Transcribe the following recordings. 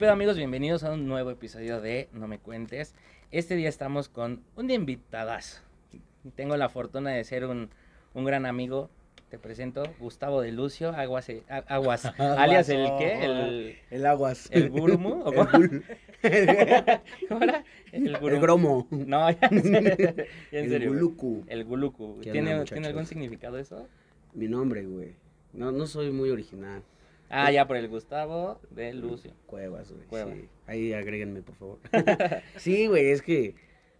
pedo amigos? Bienvenidos a un nuevo episodio de No me cuentes. Este día estamos con un invitadazo. Tengo la fortuna de ser un, un gran amigo. Te presento Gustavo de Lucio, Aguas, eh, Aguas, alias el qué, el, El aguas. el Gurumu, ¿o El, cómo? gul- ¿Cómo era? El, el gromo. No, ya en serio. El guluku. El Guluku. ¿Qué ¿Tiene, ¿Tiene algún significado eso? Mi nombre, güey. No, no soy muy original. Ah, ya por el Gustavo de Lucio. Cuevas, güey. Cueva. Sí. Ahí agréguenme, por favor. sí, güey, es que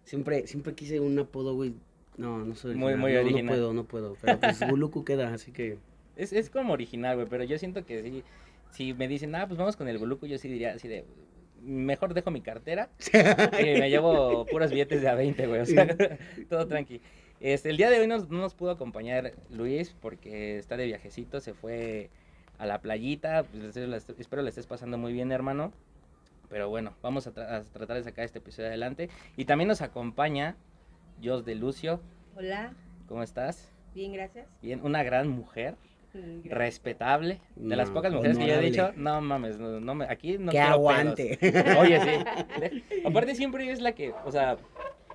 siempre, siempre quise un apodo, güey. No, no soy Muy- original. muy no, original. No puedo, no puedo. Pero pues Guluku queda, así que. Es, es como original, güey, pero yo siento que sí, si me dicen, ah, pues vamos con el Guluku, yo sí diría así de, mejor dejo mi cartera y me llevo puros billetes de a 20, güey, o sea, todo tranqui. Este, el día de hoy no nos pudo acompañar Luis porque está de viajecito, se fue a la playita, pues, espero la estés pasando muy bien, hermano. Pero bueno, vamos a, tra- a tratar de sacar este episodio adelante. Y también nos acompaña Jos de Lucio, Hola, ¿cómo estás? bien, gracias. Bien, una gran mujer gracias. respetable. De las No, pocas mujeres que yo he dicho, no mames, no, no me, aquí no que aguante. pedos". Oye, sí. Aparte siempre es la que, o sea,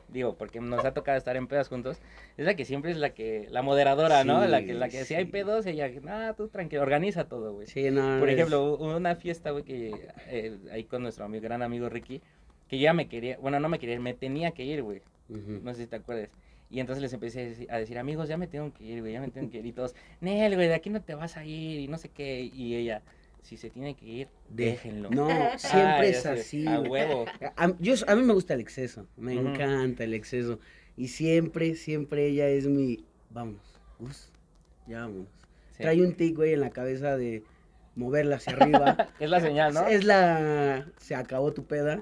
digo, porque nos ha tocado estar en pedas juntos, es la que siempre es la que, la moderadora, ¿no? La que, la que si hay pedos, ella, ah, tú tranquilo, organiza todo, güey. Sí, no. Por es- ejemplo, una fiesta, güey, que eh, ahí con nuestro amigo, gran amigo Ricky, que ya me quería, bueno, no me quería ir, me tenía que ir, güey. No sé si te acuerdas. Y entonces les empecé a decir, a decir, amigos, ya me tengo que ir, güey, ya me tengo que ir. Y todos, Nel, güey, de aquí no te vas a ir y no sé qué. Y ella, si se tiene que ir, déjenlo. No, Ah, siempre es así. A huevo. A, yo, a mí me gusta el exceso, me encanta el exceso. Y siempre, siempre ella es mi, vamos, Gus, ya vámonos. Sí. Trae un tic, güey, en la cabeza de moverla hacia arriba. Es la señal, ¿no? Es la, se acabó tu peda,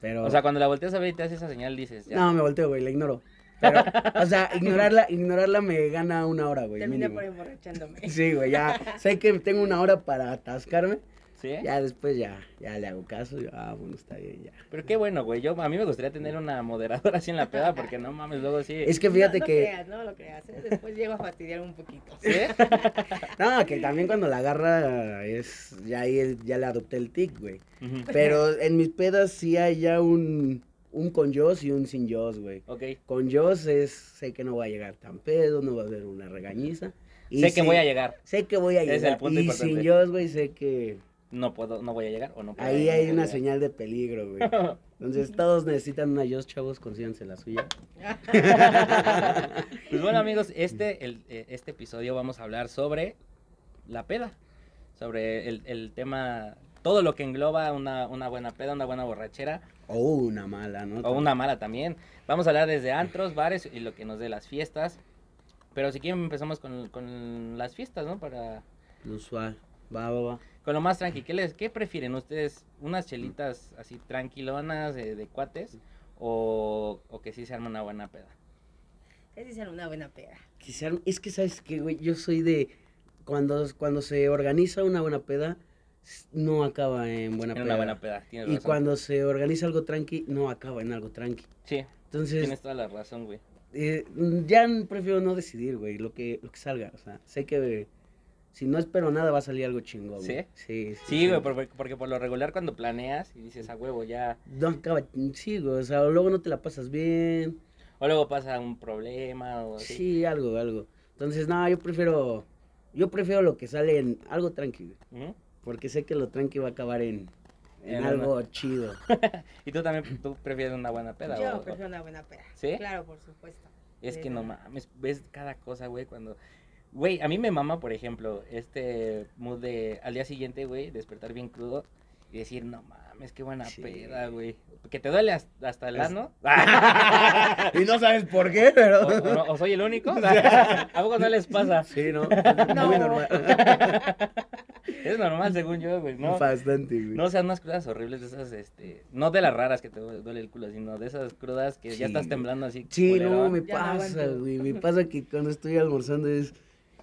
pero... O sea, cuando la volteas a ver y te hace esa señal, dices, ya. No, me volteo, güey, la ignoro. Pero, o sea, ignorarla, ignorarla me gana una hora, güey, Terminé mínimo. por emborrachándome. Sí, güey, ya sé que tengo una hora para atascarme, ¿Sí? ya después ya, ya le hago caso, y, ah, bueno, está bien, ya. Pero qué bueno, güey. Yo, a mí me gustaría tener una moderadora así en la peda, porque no mames, luego sí. Es que fíjate no, no que... creas, no lo creas. ¿eh? Después llego a fastidiar un poquito. ¿Sí? No, que también cuando la agarra es, ya ahí ya le adopté el tic, güey. Pero en mis pedas sí hay ya un, un con Joss y un sin Joss, güey. Ok. Con Joss es, sé que no va a llegar tan pedo, no va a haber una regañiza. Y sé que voy a llegar. Sé que voy a Ese es el llegar. punto y importante. sin Joss, güey, sé que No puedo, no voy a llegar o no puedo. ahí hay una llegar. señal de peligro, güey. Entonces todos necesitan una Joss, chavos, consíganse la suya. Pues bueno amigos, este, el, eh, este episodio vamos a hablar sobre la peda, sobre el, el tema, todo lo que engloba una, una buena peda, una buena borrachera O una mala, ¿no? o una mala también. Vamos a hablar desde antros, bares y lo que nos dé las fiestas. Pero si quieren empezamos con, con las fiestas, ¿no? Para, Lo usual. Va, va, va. con lo más tranqui. ¿Qué, les, ¿Qué prefieren ustedes? ¿Unas chelitas así tranquilonas de, de cuates? O, o que sí se arma una buena peda? Esa es una buena peda. Que se es que, ¿sabes qué, güey? Yo soy de... Cuando, cuando se organiza una buena peda, no acaba en buena En peda. una buena peda, tienes Y razón. cuando se organiza algo tranqui, no acaba en algo tranqui. Sí, Entonces, tienes toda la razón, güey. eh, ya prefiero no decidir, güey, lo que, lo que salga. O sea, sé que si no espero nada va a salir algo chingón. ¿Sí? güey. Sí, sí. Sí, güey, por- porque por lo regular cuando planeas y dices a huevo ya, No acaba, sí, güey, o sea, luego no te la pasas bien. o luego pasa un problema o así. Sí, algo, algo. Entonces, no, yo prefiero, yo prefiero lo que sale en algo tranqui, güey. Porque sé que lo tranqui va a acabar en, en En algo chido. Y tú también, tú prefieres una buena peda. Yo o- o- prefiero una buena peda. ¿Sí? Claro, por supuesto. Es que no mames, ves cada cosa, güey, cuando... Güey, a mí me mama, por ejemplo, este mood de al día siguiente, güey, despertar bien crudo y decir, no mames, qué buena Sí. peda, güey. Que te duele has- hasta el Es- ano. y no sabes por qué, pero... o, o no- o soy el único. ¿A poco no les pasa? Sí, ¿no? No. Muy normal. Es normal, según yo, güey, ¿no? Bastante, güey. No, o sea, unas crudas horribles de esas, este, no de las raras que te duele el culo, sino de esas crudas que Sí. ya estás temblando así. Sí, no, me Ya pasa, güey. Me pasa que cuando estoy almorzando es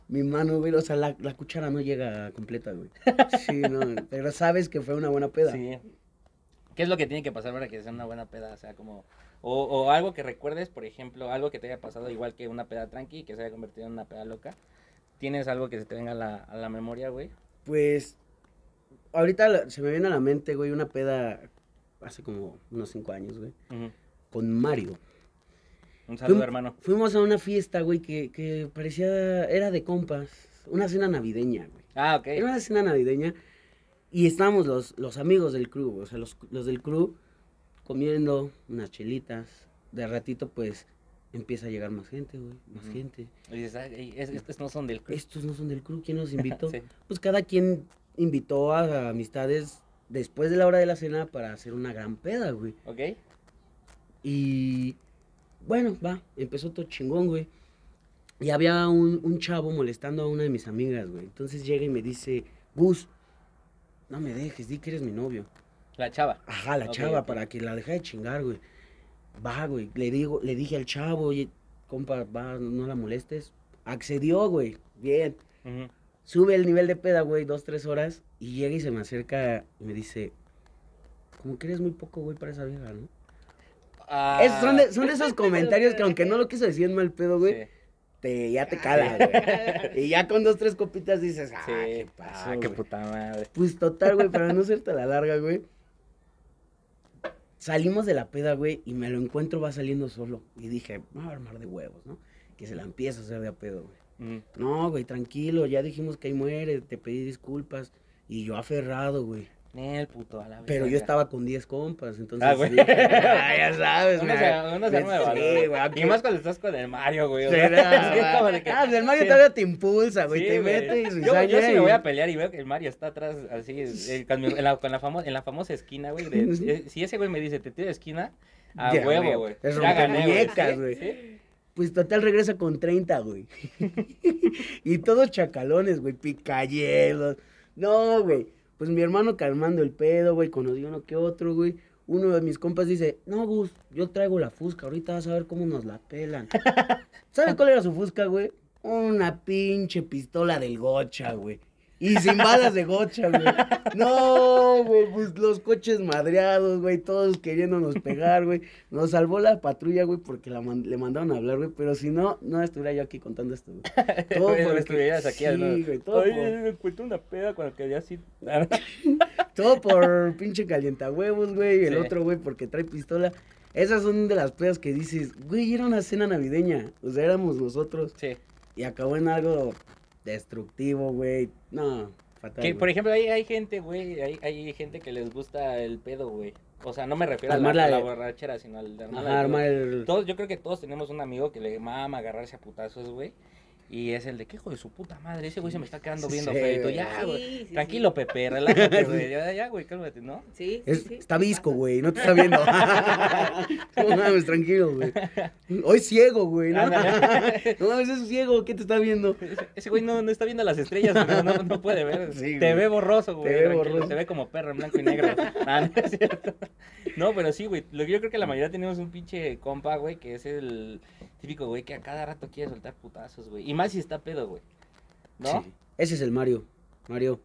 mi mano, güey. O sea, la, la cuchara no llega completa, güey. Sí, no. Pero sabes que fue una buena peda. Sí. ¿Qué es lo que tiene que pasar para que sea una buena peda? O sea, como, o, o algo que recuerdes, por ejemplo, algo que te haya pasado igual que una peda tranqui, que se haya convertido en una peda loca. ¿Tienes algo que se te venga a la, a la memoria, güey? Pues, ahorita se me viene a la mente, güey, una peda hace como unos cinco años, güey, Ujú. con Mario. Un saludo, Fuim- hermano. Fuimos a una fiesta, güey, que, que parecía, era de compas, una cena navideña, güey. Ah, ok. Era una cena navideña y estábamos los, los amigos del crew, o sea, los, los del crew comiendo unas chelitas. De ratito, pues, empieza a llegar más gente, güey, más gente. Y dices, "Ay, es- estos no son del club. Estos no son del crew, ¿quién los invitó? Sí. Pues cada quien invitó a amistades después de la hora de la cena para hacer una gran peda, güey. ¿Ok? Y bueno, va, empezó todo chingón, güey. Y había un, un chavo molestando a una de mis amigas, güey. Entonces llega y me dice, Gus, no me dejes, di que eres mi novio. La chava. Ajá, la chava, para que la deje de chingar, güey. Va, güey. Le digo, le dije al chavo, oye, compa, va, no la molestes. Accedió, güey. Bien. Sube el nivel de peda, güey, dos, tres horas. Y llega y se me acerca y me dice, como que eres muy poco, güey, para esa vieja, ¿no? Ah, Es- son, de, son de esos comentarios que aunque no lo quiso decir en mal pedo, güey, sí, te, ya te cala, güey. Y ya con dos, tres copitas dices, ah, sí. ¿qué pasó, Ah, qué güey?" puta madre. Pues total, güey, para no hacerte la larga, güey. Salimos de la peda, güey, y me lo encuentro, va saliendo solo. Y dije, va a armar de huevos, ¿no? Que se la empieza a hacer de a pedo, güey. Ujú. No, güey, tranquilo, ya dijimos que ahí muere, te pedí disculpas. Y yo aferrado, güey. El puto, a la Pero yo estaba con 10 compas, entonces. Ah, güey. dije, "Ah, ya sabes, se, uno se arma de valor. güey, aunque- Y más cuando estás con el Mario, güey. Sí, no, como de que- Ah, pues el Mario sí. todavía te impulsa, güey, Sí, te güey. mete y yo, yo sí me voy a pelear y veo que el Mario está atrás, así, eh, con, en, la, con la famo- en la famosa esquina, güey. de- eh, si ese güey me dice, te tiro de esquina, a Ya, huevo, güey. güey. Es Ya gané, güey. ¿Sí? güey. ¿Sí? Pues total regresa con 30, güey. y todos chacalones, güey, picahielos. No, güey. Pues mi hermano calmando el pedo, güey, conoció uno que otro, güey. Uno de mis compas dice, no, Gus, yo traigo la fusca, ahorita vas a ver cómo nos la pelan. ¿Sabe cuál era su fusca, güey? Una pinche pistola del gocha, güey. Y sin balas de gocha, güey. No, güey, pues los coches madreados, güey, todos queriéndonos pegar, güey. Nos salvó la patrulla, güey, porque la man- le mandaron a hablar, güey. Pero si no, no estuviera yo aquí contando esto, güey. Todo Güey, porque- estuvieras aquí sí, güey, todo Oye, por- me encuentro una peda cuando quedé así. Todo por pinche calientahuevos, güey. El Sí. otro, güey, porque trae pistola. Esas son de las pedas que dices, güey, era una cena navideña. O sea, éramos nosotros. Sí. Y acabó en algo destructivo, güey. No, fatal. Que, por ejemplo, hay, hay gente, güey, hay, hay gente que les gusta el pedo, güey. O sea, no me refiero a la, a la de- borrachera, sino al de Ajá, de armar el... Todos, yo creo que todos tenemos un amigo que le mama agarrarse a putazos, güey. Y es el de, ¿qué hijo de su puta madre? Ese güey se me está quedando viendo Sí, ya, güey. sí, sí. Tranquilo, Pepe, relájate, güey. Ya, ya, güey, cálmate, ¿no? Sí, sí, Es- sí, está visco, güey, no te está viendo. no mames, tranquilo, güey. Hoy ciego, güey, ¿no? No mames, es ciego, ¿qué te está viendo? Ese- güey no, no está viendo las estrellas, no, no, no puede ver. Sí, te güey. ve borroso, güey. Te ve borroso. Te ve como perro en blanco y negro. Ah, no es cierto. No, pero sí, güey. Lo que yo creo que la mayoría tenemos un pinche compa, güey, que es el típico güey que a cada rato quiere soltar putazos, güey. Y más si está pedo, güey. ¿No? Sí. Ese es el Mario. Mario.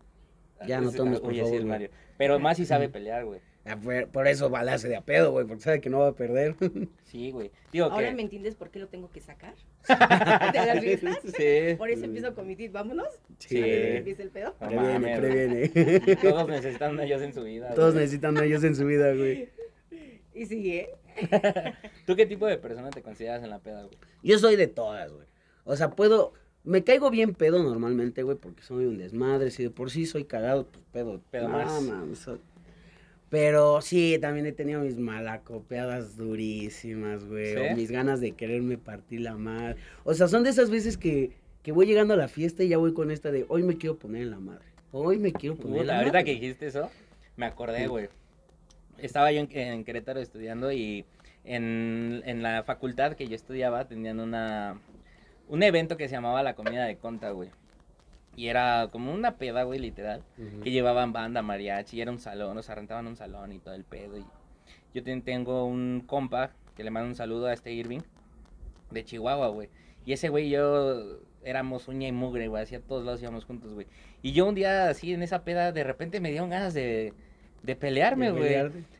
Ya no tomes, ah, por Oye, favor, sí, el güey. Mario. Pero más si sabe pelear, güey. Ah, Por, por eso balace de a pedo, güey, porque sabe que no va a perder. Sí, güey. Digo Ahora que... me entiendes por qué lo tengo que sacar. ¿De las fiestas? Sí. Por eso empiezo con mi tip, vámonos. Sí. Empiece el pedo. No previene, previene. Todos necesitan a ellos en su vida. Todos güey. necesitan a ellos en su vida, güey. Y sigue. ¿Tú qué tipo de persona te consideras en la peda, güey? Yo soy de todas, güey. O sea, puedo. Me caigo bien pedo normalmente, güey, porque soy un desmadre. Si de por sí soy cagado, pues pedo. Pedo no, más. soy- Pero sí, también he tenido mis malacopeadas durísimas, güey. ¿Sí? O mis ganas de quererme partir la madre. O sea, son de esas veces que, que voy llegando a la fiesta y ya voy con esta de hoy me quiero poner en la madre. Hoy me quiero poner en la ahorita madre. que dijiste eso, me acordé, güey. Estaba yo en, en Querétaro estudiando y en, en la facultad que yo estudiaba tenían una un evento que se llamaba la comida de conta, güey. Y era como una peda, güey, literal. Que llevaban banda, mariachi, y era un salón, o sea, rentaban un salón y todo el pedo. Y yo ten- tengo un compa que le mando un saludo a este Irving de Chihuahua, güey. Y ese güey y yo éramos uña y mugre, güey, así a todos lados íbamos juntos, güey. Y yo un día así en esa peda de repente me dieron ganas de, de pelearme, güey.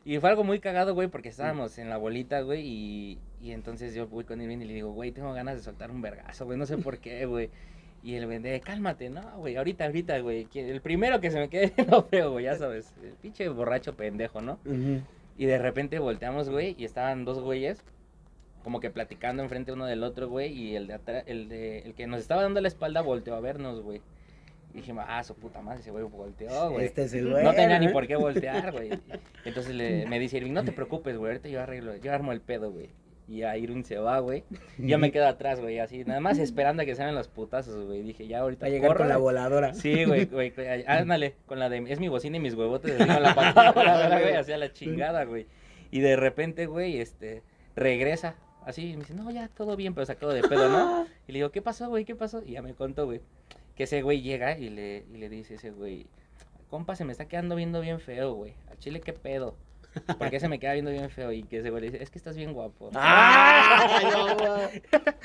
Y fue algo muy cagado, güey, porque estábamos en la bolita, güey, y, y entonces yo voy con Irving y le digo, güey, tengo ganas de soltar un vergazo, güey, no sé por qué, güey. Y el güey, de, cálmate, no, güey, ahorita, ahorita, güey. El primero que se me quede no feo, güey, ya sabes. El pinche borracho pendejo, ¿no? Y de repente volteamos, güey, y estaban dos güeyes como que platicando enfrente uno del otro, güey, y el de atrás, el de, el que nos estaba dando la espalda volteó a vernos, güey. Y dijimos, ah, su puta madre, ese güey volteó, güey. Este es el No bueno, tenía ni por qué voltear, güey. Entonces le, me dice Irving, no te preocupes, güey, ahorita yo arreglo, yo armo el pedo, güey. Y a Irving se va, güey. Y yo me quedo atrás, güey, así, nada más esperando a que salgan los putazos, güey. Dije, ya ahorita Va a llegar con la voladora. Sí, güey, güey, ándale, con la de, es mi bocina y mis huevotes, así con la verdad, güey, hacia la chingada, güey. Y de repente, güey, este, regresa, así, y me dice, no, ya, todo bien, pero sacado de pedo, ¿no? Y le digo, ¿qué pasó, güey, qué pasó? Y ya me contó, güey, que ese güey llega y le, y le dice ese güey, compa, se me está quedando viendo bien feo, güey, a chile, ¿qué pedo? ¿Por qué se me queda viendo bien feo? Y que güey le dice, es que estás bien guapo. ¡Ah!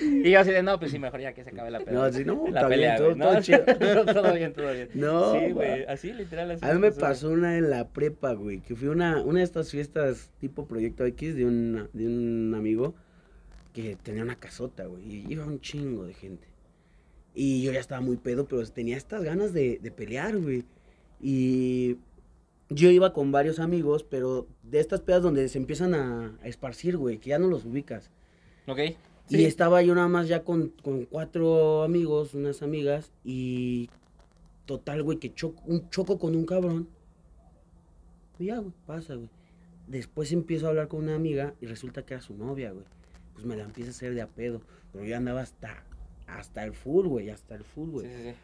Y yo así de, no, pues sí, mejor ya que se acabe la pelea. No, sí, no, la está bien, pelea, todo- chido. todo bien, todo bien. No, Sí, güey. así, literal, así. A mí me pasó una en la prepa, güey, que fui una, una de estas fiestas tipo Proyecto X de un, de un amigo que tenía una casota, güey, y iba un chingo de gente. Y yo ya estaba muy pedo, pero tenía estas ganas de, de pelear, güey. Y yo iba con varios amigos, pero de estas pedas donde se empiezan a, a esparcir, güey, que ya no los ubicas. Ok. Y estaba yo nada más ya con, con cuatro amigos, unas amigas, y total, güey, que choco, un choco con un cabrón. Y ya, güey, pasa, güey. Después empiezo a hablar con una amiga y resulta que era su novia, güey. Pues me la empieza a hacer de a pedo. Pero yo andaba hasta, hasta el full, güey, hasta el full, Sí, güey. sí, sí.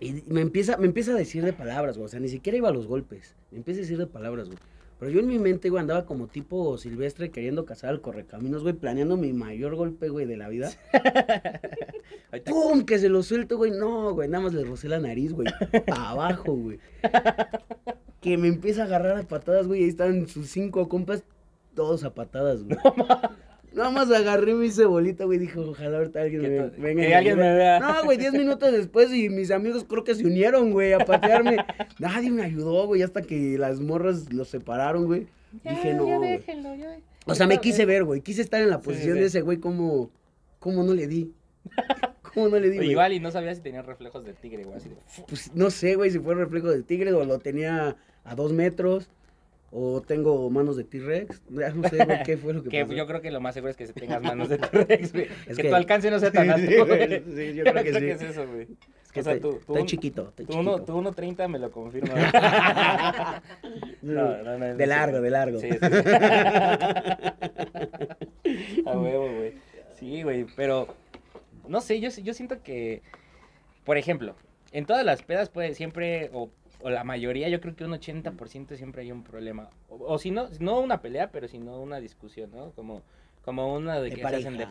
Y me empieza, me empieza a decir de palabras, güey. O sea, ni siquiera iba a los golpes. Me empieza a decir de palabras, güey. Pero yo en mi mente, güey, andaba como tipo silvestre queriendo cazar al correcaminos, güey, planeando mi mayor golpe, güey, de la vida. ¡Pum! Que se lo suelto, güey. No, güey, nada más le rocé la nariz, güey. Pa' abajo, güey. Que me empieza a agarrar a patadas, güey. Ahí están sus cinco compas, todos a patadas, güey. Nada más agarré mi cebolita, güey. Dijo, ojalá ahorita alguien me venga. que alguien ayude". me vea. No, güey, diez minutos después y mis amigos creo que se unieron, güey, a patearme. Nadie me ayudó, güey, hasta que las morras los separaron, güey. Dije, no, ya güey. déjenlo, ya. O sea, me quise ver, güey. Quise estar en la posición sí. de ese güey, como, como no le di. ¿Cómo no le di? Igual y no sabía si tenía reflejos de tigre, güey, así de... Pues no sé, güey, si fue reflejo del tigre o lo tenía a dos metros. O tengo manos de T-Rex. No sé, güey, qué fue lo que, Que pasó. yo creo que lo más seguro es que tengas manos de T-Rex, güey. Es que, que- tu alcance no sea tan alto, Sí, güey. sí, yo creo que sí. es eso, güey. Es que o sea, estoy, tú- tú un- chiquito, Tu chiquito. uno- tu 1.30 me lo confirma. No, No, no, de largo, de largo. Sí, sí, sí. A huevo, güey. Sí, güey, pero no sé, yo, yo siento que, por ejemplo, en todas las pedas puede siempre, o, o la mayoría, yo creo que un 80% siempre hay un problema. O, o si no, no una pelea, pero si no una discusión, ¿no? Como, como una de, de que pareja. se hacen de...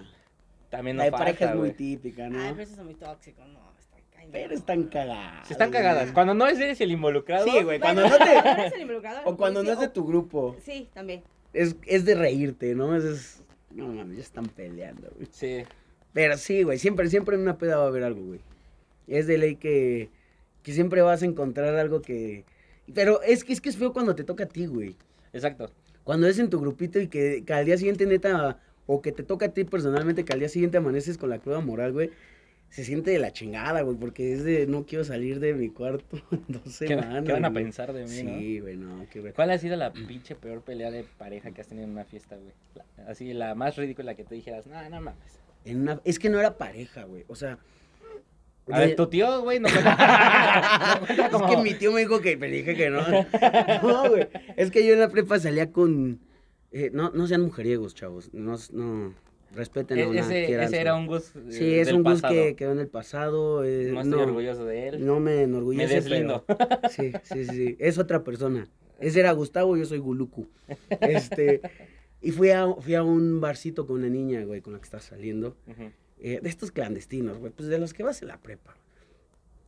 También La no de pareja falta, es muy típica, ¿no? Ay, pero eso es muy tóxico, no, está cañón. Pero están cagadas. Se están cagadas. Cuando no eres el involucrado. Sí, güey, Bueno, cuando no te... eres el involucrado, O cuando sí, no es de o- tu grupo. Sí, también. Es, es de reírte, ¿no? Es, es- No mames, ya están peleando, güey. Sí. Pero sí, güey, siempre, siempre en una peda va a haber algo, güey. Es de ley que, que siempre vas a encontrar algo que... Pero es que, es que es feo cuando te toca a ti, güey. Exacto. Cuando es en tu grupito y que, que al día siguiente, neta, o que te toca a ti personalmente, que al día siguiente amaneces con la cruda moral, güey, se siente de la chingada, güey, porque es de no quiero salir de mi cuarto en dos ¿Qué, van a pensar de mí, no? Sí, güey, no, qué güey. ¿Cuál ha sido la pinche peor pelea de pareja que has tenido en una fiesta, güey? La- Así, la más ridícula que te dijeras, no, no mames. En una- Es que no era pareja, güey, o sea... A ver, tu tío, güey, no cuenta. no cuenta como... Es que mi tío me dijo que me dije que no. No, güey. Es que yo en la prepa salía con. eh, no, no sean mujeriegos, chavos. No, no respeten a E- una ese, quieran ese era un Gus eh, Sí, es del un pasado. que quedó en el pasado. eh, No no, estoy orgulloso de él. No me enorgullece. Me deslindo. pero- Sí, sí, sí. Es otra persona. Ese era Gustavo, yo soy Guluku. Este. Y fui a, fui a un barcito con una niña, güey, con la que estás saliendo. Ujú. Eh, de estos clandestinos, güey, pues de los que vas en la prepa.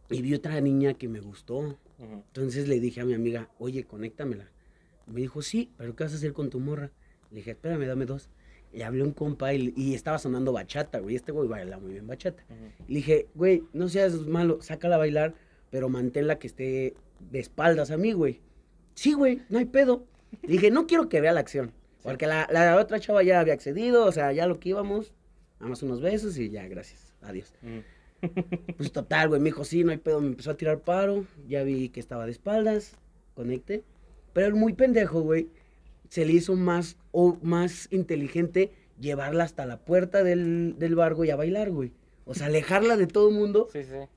Y vi otra niña que me gustó. Entonces le dije a mi amiga, oye, conéctaméla. Me dijo, sí, pero ¿qué vas a hacer con tu morra? Le dije, espérame, dame dos. Le hablé un compa y, y estaba sonando bachata, güey. Este güey baila muy bien bachata. Ujú. Le dije, güey, no seas malo, sácala a bailar, pero manténla que esté de espaldas a mí, güey. Sí, güey, no hay pedo. Le dije, no quiero que vea la acción. Porque la, la otra chava ya había accedido, o sea, ya lo que íbamos, nada más unos besos y ya, gracias, adiós. Ujú. Pues total, güey, me dijo, sí, no hay pedo, me empezó a tirar paro, ya vi que estaba de espaldas, conecté. Pero el muy pendejo, güey, se le hizo más, o más inteligente llevarla hasta la puerta del, del bar, güey, a bailar, güey. O sea, alejarla de todo el mundo. Sí, sí.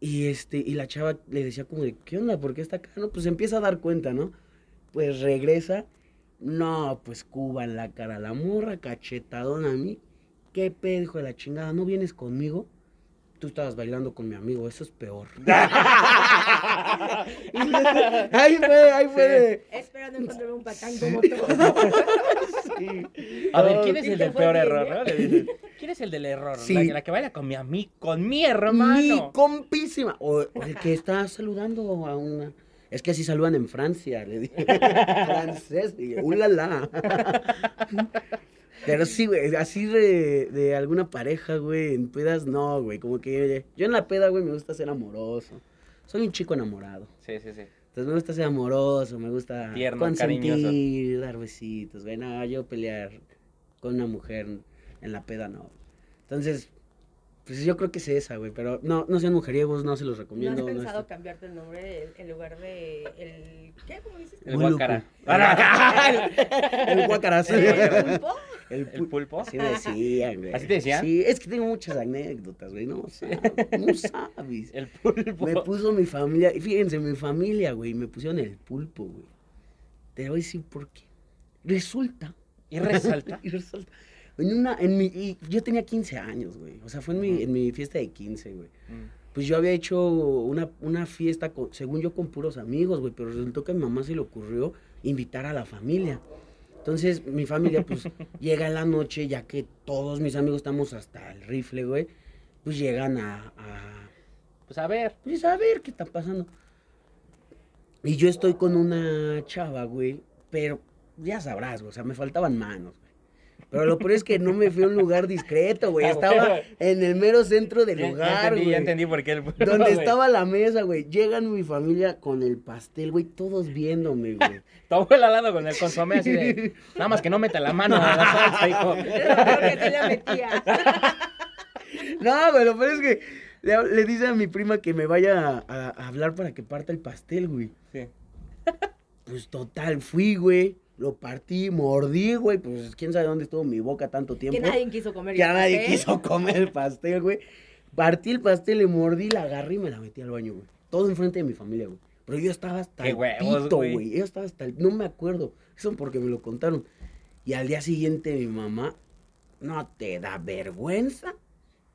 Y este, y la chava le decía como de, ¿qué onda? ¿Por qué está acá? No, pues empieza a dar cuenta, ¿no? Pues regresa. No, pues Cuba en la cara, la morra, cachetadona a mí. ¿Qué pedo, hijo de la chingada? ¿No vienes conmigo? Tú estabas bailando con mi amigo, eso es peor. ahí fue, ahí fue. de- Esperando encontrarme un patán como tú. Sí. A ver, ¿quién es sí el del peor bien, error, no? Le ¿Quién es el del error? Sí. La, que- la que baila con mi amigo, con mi Mi hermano. compísima. O, o el que está saludando a una. Es que así saludan en Francia, le dije. Francés, y ulala. Pero sí, güey, así de, de alguna pareja, güey, en pedas, no, güey. Como que yo en la peda, güey, me gusta ser amoroso. Soy un chico enamorado. Sí, sí, sí. Entonces me gusta ser amoroso, me gusta Tierno, consentir, dar besitos, güey. No, yo pelear con una mujer en la peda, no. Entonces, pues yo creo que es esa, güey. Pero no, no sean mujeriegos, no se los ¿No has recomiendo. no pensado es- cambiarte el nombre en lugar de el qué? ¿Cómo dices? El guacara. El guacaraz. ¿El pulpo? El, ¿El pu- pulpo? Así decían, güey. ¿Así te decían? Sí, es que tengo muchas anécdotas, güey. No sabes, no sabes. El pulpo. Me puso mi familia, y fíjense, mi familia, güey, me pusieron el pulpo, güey. Te voy a decir por qué. Resulta, Y resalta. y resulta, en una, en mi, y yo tenía 15 años, güey, o sea, fue en mi, en mi fiesta de 15, güey. Mm. Pues yo había hecho una, una fiesta, con- según yo, con puros amigos, güey, pero resultó que a mi mamá se le ocurrió invitar a la familia. Entonces, mi familia, pues, llega en la noche, ya que todos mis amigos estamos hasta el rifle, güey, pues llegan a- a, Pues a ver. pues a ver qué está pasando. Y yo estoy con una chava, güey, pero ya sabrás, güey, o sea, me faltaban manos. Pero lo peor es que no me fui a un lugar discreto, güey. Ah, Estaba en el mero centro del Ya- ya, lugar, entendí, güey. ya entendí por qué el. Donde güey. estaba la mesa, güey. Llegan mi familia con el pastel, güey, todos viéndome, güey. Tu abuela al lado con el consomé así de. Nada más que no meta la mano a la salsa, hijo. Creo que sí la metía. No, güey, lo peor es que le, le dice a mi prima que me vaya a- a hablar para que parta el pastel, güey. Sí. Pues total, fui, güey. Lo partí, mordí, güey. Pues quién sabe dónde estuvo mi boca tanto tiempo. Que nadie quiso comer. Ya el nadie pastel. quiso comer el pastel, güey. Partí el pastel, le mordí, la agarré y me la metí al baño, güey. Todo enfrente de mi familia, güey. Pero yo estaba hasta Qué el huevos, pito, güey. güey. Yo estaba hasta el... No me acuerdo. Eso porque me lo contaron. Y al día siguiente mi mamá, ¿no te da vergüenza?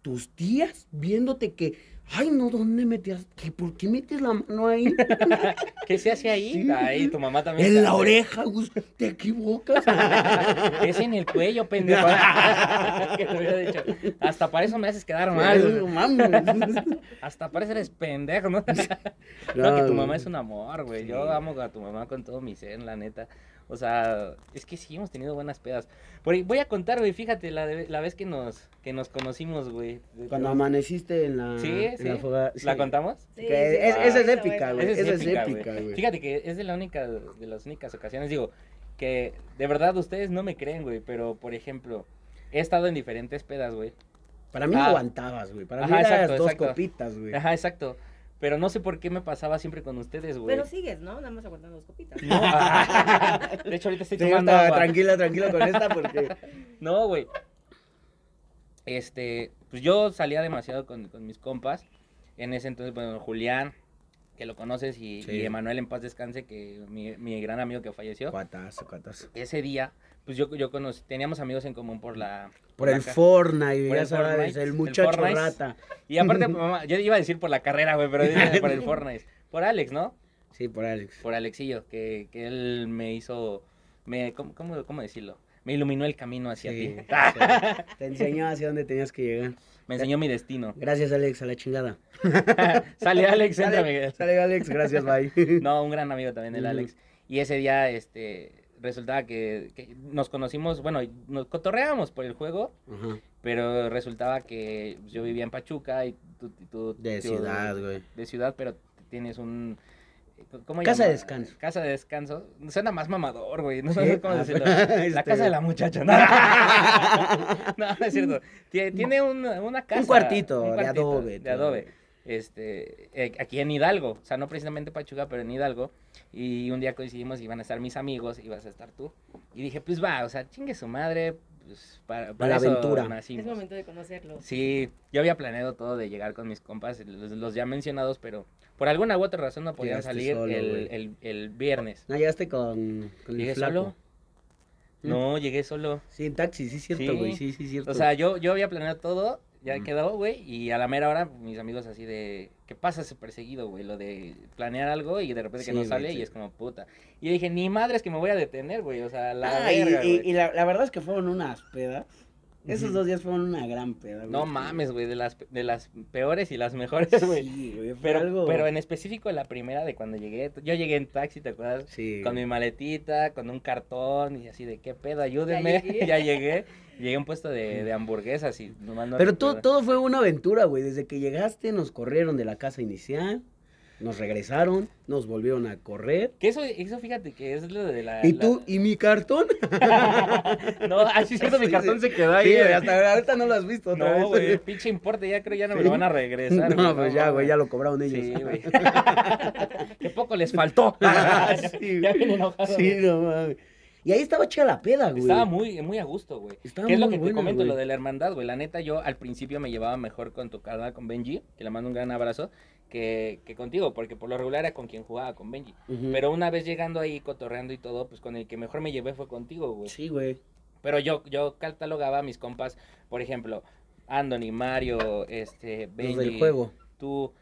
Tus tías viéndote que, ay, no, ¿dónde metías? ¿Que ¿Por qué metes la mano ahí? ¿Qué se hace ahí? Sí. Ahí, tu mamá también. en la oreja, Gus. Te equivocas. Es en el cuello, pendejo. que te hubiera dicho. Hasta para eso me haces quedar mal. Mames. Hasta para eso eres pendejo, ¿no? No, No, que tu mamá es un amor, güey. Yo amo a tu mamá con todo mi ser, la neta. O sea, es que sí hemos tenido buenas pedas. Por ahí- voy a contar, güey, fíjate, la, de- la vez que nos, que nos conocimos, güey. Cuando amaneciste en la, Sí, en sí. la fogata. ¿La sí. contamos? Sí, es- sí, esa es épica, güey. Esa es épica, épica, güey. Fíjate que es de la única, de las únicas ocasiones, digo, que de verdad ustedes no me creen, güey, pero por ejemplo, he estado en diferentes pedas, güey. Para mí no Ah. aguantabas, güey. Para mí Ajá, eras exacto, dos exacto. copitas, güey. Ajá, exacto. Pero no sé por qué me pasaba siempre con ustedes, güey. Pero sigues, ¿no? Nada más aguantando dos copitas. No, ah, de hecho, ahorita estoy Sí, tomando está- agua. tranquila, tranquila con esta porque... No, güey. Este, pues yo salía demasiado con, con mis compas. En ese entonces, bueno, Julián, que lo conoces, y, Sí. y Emanuel en paz descanse, que mi, mi gran amigo que falleció. Cuatazo, cuatazo. Ese día, pues yo, yo conocí, teníamos amigos en común por la... Por el la Fortnite, Por ya el sabes, Fortnite, el el muchacho Fortnite. rata. Y aparte, mamá, yo iba a decir por la carrera, güey, pero por el Fortnite. Por Alex, ¿no? Sí, por Alex. Por Alexillo, que, que él me hizo... Me, ¿cómo, cómo, cómo decirlo? Me iluminó el camino hacia Sí, ti. Te enseñó hacia dónde tenías que llegar. Me enseñó mi destino. Gracias, Alex, a la chingada. Sale Alex, entra Sale, Miguel. sale, Alex, gracias, bye. No, un gran amigo también, el. Alex. Y ese día, este, resultaba que, que nos conocimos, bueno, nos cotorreábamos por el juego, pero resultaba que yo vivía en Pachuca y tú... tú- De tú- ciudad, güey. De ciudad, pero tienes un... ¿Cómo Casa de descanso. Casa de descanso. Suena más mamador, güey. No ¿Sí? sé cómo Ah, decirlo. este- La casa de la muchacha. No, no, no es cierto. Tie- Tiene una, una casa. cuartito de adobe, De adobe. Este, eh, aquí en Hidalgo. O sea, no precisamente Pachuca, pero en Hidalgo. Y un día coincidimos y iban a estar mis amigos y vas a estar tú. Y dije, pues va, o sea, chingue su madre. Pues para, para la eso aventura. nacimos. Es momento de conocerlo. Sí, yo había planeado todo de llegar con mis compas, los, los ya mencionados, pero por alguna u otra razón no podían Llegaste salir solo, el, el, el viernes. No, llegaste con, con el ¿Llegué flaco. solo? ¿Mm? No, llegué solo. Sí, en taxi, sí, cierto, Sí. güey. Sí, sí, cierto. O sea, yo, yo había planeado todo, ya Mm. quedó, güey, y a la mera hora mis amigos así de, ¿qué pasa ese perseguido, güey? Lo de planear algo y de repente que Sí, no güey, sale sí. y es como puta. Y yo dije, ni madre es que me voy a detener, güey, o sea, la Ah, verga, y, y la, la verdad es que fueron unas pedas. Esos dos días fueron una gran peda, güey. No mames, güey, de las, de las peores y las mejores, güey. Sí, güey, fue Pero, algo... pero en específico la primera de cuando llegué, yo llegué en taxi, ¿te acuerdas? Sí. Con mi maletita, con un cartón y así de qué pedo, ayúdenme. llegué. Ya llegué. Llegué a un puesto de, de hamburguesas y nomás no Pero todo, todo fue una aventura, güey. Desde que llegaste nos corrieron de la casa inicial, nos regresaron, nos volvieron a correr. Que eso, eso fíjate que es lo de la. ¿Y la- tú? ¿Y mi cartón? No, así es cierto, mi cartón sí. se quedó ahí. Sí, güey, güey. hasta ahorita no lo has visto otra No, vez. güey, pinche importe, ya creo ya no me lo van a regresar. No, pues ya, güey, ya lo cobraron ellos. Sí, güey. Qué poco les faltó. Sí, ya vienen enojados. Sí, güey. no mames. Y ahí estaba chida la peda, güey. Estaba muy, muy a gusto, güey. Estaba ¿Qué es lo que te buena, comento? güey. Lo de la hermandad, güey. La neta, yo al principio me llevaba mejor con tu carnal, con Benji, que le mando un gran abrazo, que, que contigo, porque por lo regular era con quien jugaba, con Benji. Pero una vez llegando ahí, cotorreando y todo, pues con el que mejor me llevé fue contigo, güey. Sí, güey. Pero yo, yo catalogaba a mis compas, por ejemplo, Anthony, Mario, este, Benji. Los del juego. Tú,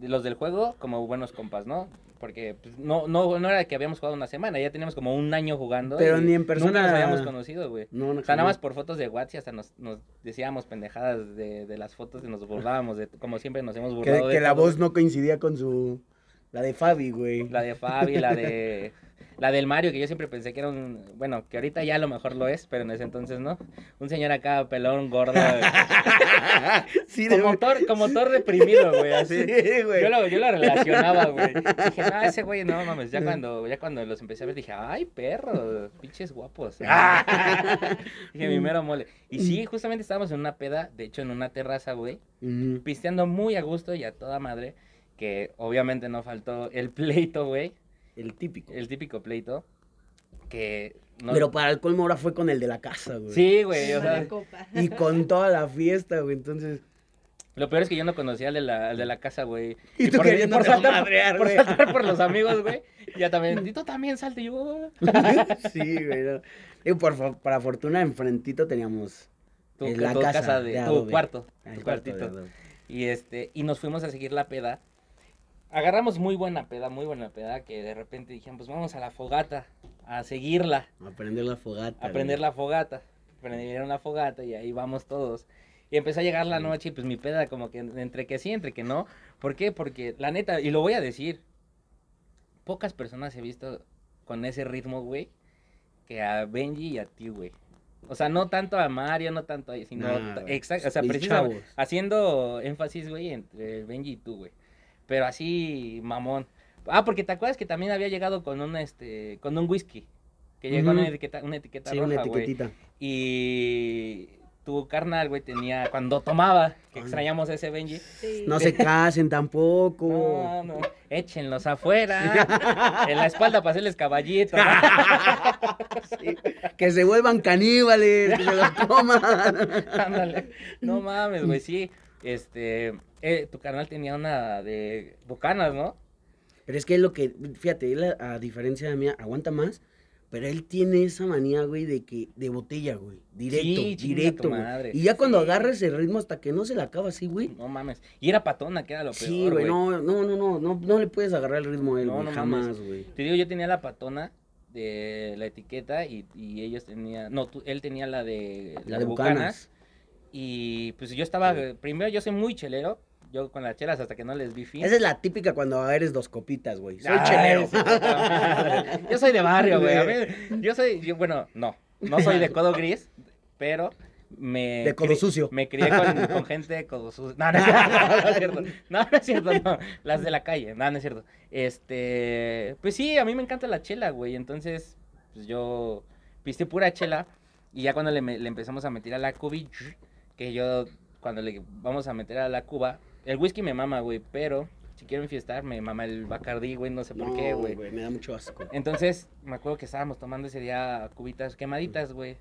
los del juego, como buenos compas, ¿no? Porque pues, no, no, no era que habíamos jugado una semana, ya teníamos como un año jugando. Pero ni en Nunca persona- nos habíamos conocido, güey. No, no, O sea, nada más por fotos de WhatsApp hasta nos, nos decíamos pendejadas de, de las fotos y nos burlábamos, de, como siempre nos hemos Que, burlado. de que la voz no coincidía con su... La de Fabi, güey. La de Fabi, la de... La del Mario, que yo siempre pensé que era un... Bueno, que ahorita ya a lo mejor lo es, pero en ese entonces no. Un señor acá, pelón, gordo. sí, de como, Thor, como Thor deprimido, güey, así. Sí, güey. Yo lo, yo lo relacionaba, güey. Dije, no, ese güey, no mames. Ya cuando, ya cuando los empecé a ver, dije, ay, perro, pinches guapos. dije, mi mero mole. Y sí, justamente estábamos en una peda, de hecho, en una terraza, güey, pisteando muy a gusto y a toda madre. Que obviamente no faltó el pleito, güey. El típico. El típico pleito. Que no. Pero para el colmo ahora fue con el de la casa, güey. Sí, güey. O sea. Y con toda la fiesta, güey. Entonces. lo peor es que yo no conocía al de la, al de la casa, güey. Y tú por, por saltar, madrear, por güey. saltar por los amigos, güey. Ya también. Y tú también salte. Yo. sí, güey. no. Y por, para fortuna, enfrentito teníamos. Tu, En la tu casa casa, de de, tu adobe. cuarto. el Tu cuartito. Y este, y nos fuimos a seguir la peda. Agarramos muy buena peda, muy buena peda, que de repente dijeron, pues vamos a la fogata, a seguirla, A prender la fogata. a prender güey. la fogata. Prendieron la fogata y ahí vamos todos. Y empezó a llegar la noche y pues mi peda como que entre que sí, entre que no. ¿Por qué? Porque la neta, y lo voy a decir, pocas personas he visto con ese ritmo, güey, que a Benji y a ti, güey. O sea, no tanto a Mario, no tanto a sino Nah, exacto, o sea, precisamente haciendo énfasis, güey, entre Benji y tú, güey. Pero así mamón. Ah, porque te acuerdas que también había llegado con un este con un whisky. Que llegó una etiqueta, una etiqueta Sí, roja, una güey. etiquetita. Y tu carnal, güey, tenía cuando tomaba, que Ay. extrañamos a ese Benji. Sí. No se casen tampoco. No, no, échenlos afuera. en la espalda para hacerles caballito. Sí, Que se vuelvan caníbales, que se los coman. Ándale. No mames, güey, sí. Este, eh, tu carnal tenía una de bucanas, ¿no? Pero es que lo que, fíjate, él a, a diferencia de mí, aguanta más, pero él tiene esa manía, güey, de que, de botella, güey. Directo, Sí, directo, tu güey. madre. Y ya cuando Sí. agarres el ritmo hasta que no se le acaba así, güey. No mames. Y era patona, que era lo peor, Sí, güey, no, no, no, no, no, no le puedes agarrar el ritmo a él, No, güey, no jamás, mames. güey. Te digo, yo tenía la patona de la etiqueta y, y ellos tenían, no, tú- él tenía la de, La de Bucanas. Y pues yo estaba, Sí. primero yo soy muy chelero, yo con las chelas hasta que no les vi fin. Esa es la típica cuando eres dos copitas, güey. Soy Ay, chelero. Yo soy de barrio, güey. A ver, yo soy, yo, bueno, no, no soy de codo gris, pero me... De codo sucio. Me crié con, con gente de codo sucio. No, no, es cierto, no. No, no es cierto, no. Las de la calle. No, no es cierto. Este... Pues sí, a mí me encanta la chela, güey. Entonces, pues yo piste pura chela. Y ya cuando le, le empezamos a meter a la cubi, que yo, cuando le vamos a meter a la cuba, el whisky me mama, güey, pero si quiero enfiestar, me mama el bacardí, güey, no sé por qué, No, güey. Me da mucho asco. Entonces, me acuerdo que estábamos tomando ese día cubitas quemaditas, güey.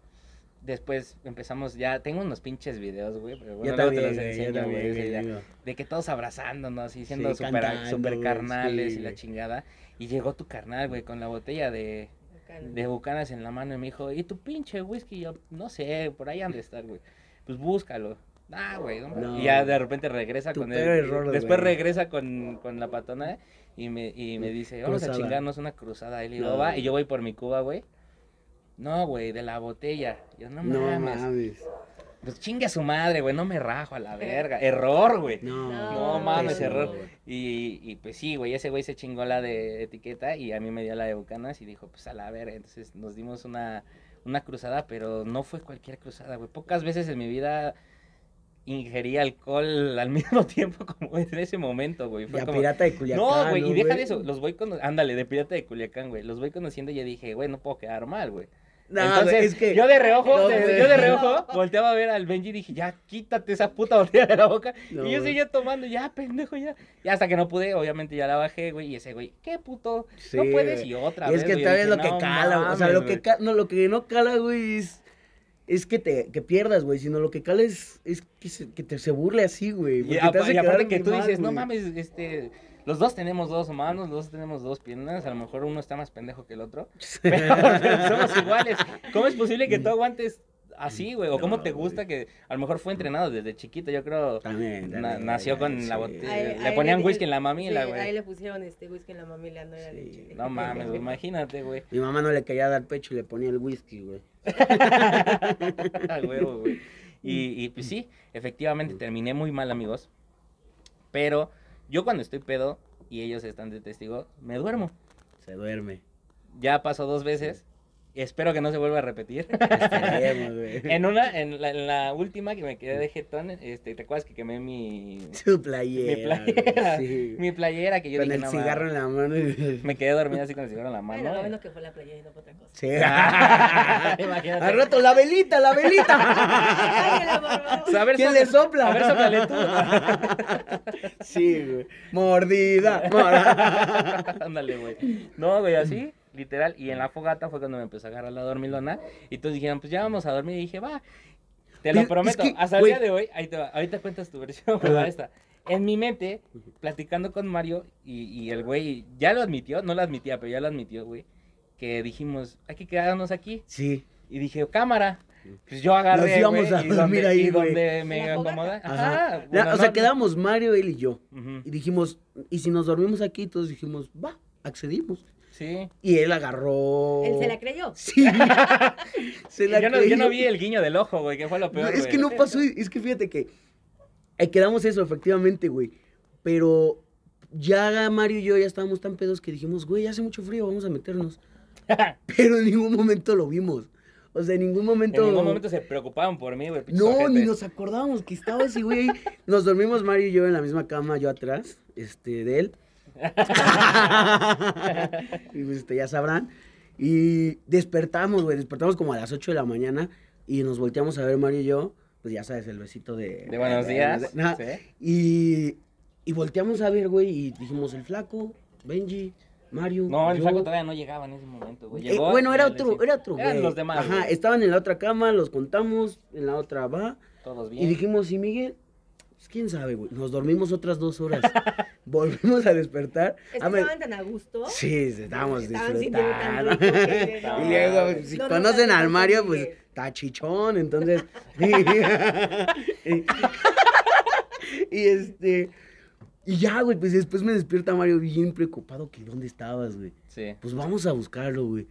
Después empezamos ya, tengo unos pinches videos, güey, pero bueno, luego te los güey, enseño, güey, amigo. De que todos abrazándonos y siendo Sí, super, cantando, super güey, carnales sí, y la güey. chingada. Y llegó tu carnal, güey, con la botella de, de bucanas en la mano y me dijo, ¿y tu pinche whisky? Yo, no sé, por ahí han de estar, güey. Pues búscalo. Ah, güey, no, No. Y ya de repente regresa Tu con él. error, Después güey. regresa con, con la patona y me, y me dice, vamos a chingarnos una cruzada. Y le digo, No. va, y yo voy por mi cuba, güey. No, güey, de la botella. Yo, no, No mames. mames. Pues chingue a su madre, güey, no me rajo a la verga. Error, güey. No, No mames, error. Y, y pues sí, güey, ese güey se chingó la de etiqueta y a mí me dio la de Bucanas y dijo, pues a la verga. Entonces nos dimos una, una cruzada, pero no fue cualquier cruzada, güey. Pocas veces en mi vida ingerí alcohol al mismo tiempo como en ese momento, güey. Fue Ya como... pirata de Culiacán. No, güey, y deja de eso, los voy con... Ándale, de pirata de Culiacán, güey. Los voy conociendo y ya dije, güey, no puedo quedar mal, güey. No, Entonces, güey, es que. yo de reojo, No, de- güey. yo de reojo, volteaba a ver al Benji y dije, ya, quítate esa puta botella de la boca. No, y yo seguía tomando, ya, pendejo, ya. Y hasta que no pude, obviamente ya la bajé, güey. Y ese güey, ¿qué puto? Sí, no puedes y otra Y vez. es que todavía dije, lo que "No cala, güey. O sea, lo que, güey". ca- no, lo que no cala, güey, es, es que te que pierdas, güey. Sino lo que cala es, es que, se, que te se burle así, güey. Y, porque apa- te hace y aparte que tú mal, dices, no mames, este. Los dos tenemos dos manos, los dos tenemos dos piernas. A lo mejor uno está más pendejo que el otro. Pero, pero somos iguales. ¿Cómo es posible que tú aguantes así, güey? ¿O cómo No, te gusta que a lo mejor fue entrenado desde chiquito? Yo creo. También, Na- también, nació con sí. la botella. Le ponían le- whisky en la mamila, Sí, güey. Ahí le pusieron este whisky en la mamila, no era Sí. leche. No mames, güey, imagínate, güey. Mi mamá no le quería dar pecho y le ponía el whisky, güey. A huevo, güey. Y, y pues sí, efectivamente terminé muy mal, amigos. Pero yo cuando estoy pedo y ellos están de testigo, me duermo. Se duerme. Ya pasó dos veces. Espero que no se vuelva a repetir. Esperemos, güey. en una, en la, en la última que me quedé de jetón, este, ¿te acuerdas que quemé mi, Su playera. mi playera? sí. Mi playera que yo Con dije, el "No cigarro mames". en la mano. y- Me quedé dormida así con el cigarro en la mano. Bueno, lo bueno que fue la playa y no fue otra cosa. Sí. Imagínate. Al rato, la velita, la velita. A ver, ¿Quién sopla- le sopla? A ver, sóplale tú. Sí, güey. Mordida. mordida. Ándale, güey. No, güey, así, literal. Y en la fogata fue cuando me empezó a agarrar la dormilona. Y todos dijeron, pues ya vamos a dormir. Y dije, va. Te lo es prometo. que, Hasta el día de hoy, ahí te va, ahorita cuentas tu versión, va esta. En mi mente, platicando con Mario, y, y el güey ya lo admitió, no lo admitía, pero ya lo admitió, güey. Que dijimos, hay que quedarnos aquí. Sí. Y dije, cámara. Pues yo agarré, Nos íbamos güey, a y dormir donde, ahí, y donde me acomoda. Ajá. Ajá. Bueno, o sea, no- quedamos Mario, él y yo. Ujú, Y dijimos, ¿y si nos dormimos aquí? Todos dijimos, va, accedimos. Sí. Y él agarró. Él se la creyó. Sí. se la yo, no, yo creyó. no vi el guiño del ojo, güey, que fue lo peor. es güey. que no pasó, es que fíjate que eh, quedamos eso, efectivamente, güey. Pero ya Mario y yo ya estábamos tan pedos que dijimos, güey, hace mucho frío, vamos a meternos. Pero en ningún momento lo vimos. O sea, en ningún momento. En ningún momento se preocupaban por mí, güey. No, ni nos acordábamos que estaba ese güey. ahí. Nos dormimos Mario y yo en la misma cama, yo atrás, este, de él. y pues, este, ya sabrán. Y despertamos, güey, despertamos como a las 8 de la mañana y nos volteamos a ver Mario y yo. Pues ya sabes, el besito de... De buenos días. Ajá. Sí. Y, y volteamos a ver, güey, y dijimos, el flaco, Benji, Mario. No, el yo. flaco todavía no llegaba en ese momento, güey. Eh, Llegó bueno, y era otro, era otro, Eran los demás, Ajá, güey. estaban en la otra cama, los contamos, en la otra va. Todos Y bien. dijimos, ¿y Miguel? Pues quién sabe, güey. Nos dormimos otras dos horas. Volvimos a despertar. Ah, me- estaban tan a gusto. Sí, estábamos Estaban sintiendo tan disfrutando. rico que- no, Y luego, si No, no, conocen no, al Mario, pues está chichón, entonces. y este. Y ya, güey, pues después me despierta Mario bien preocupado que dónde estabas, güey. Sí. Pues vamos a buscarlo, güey.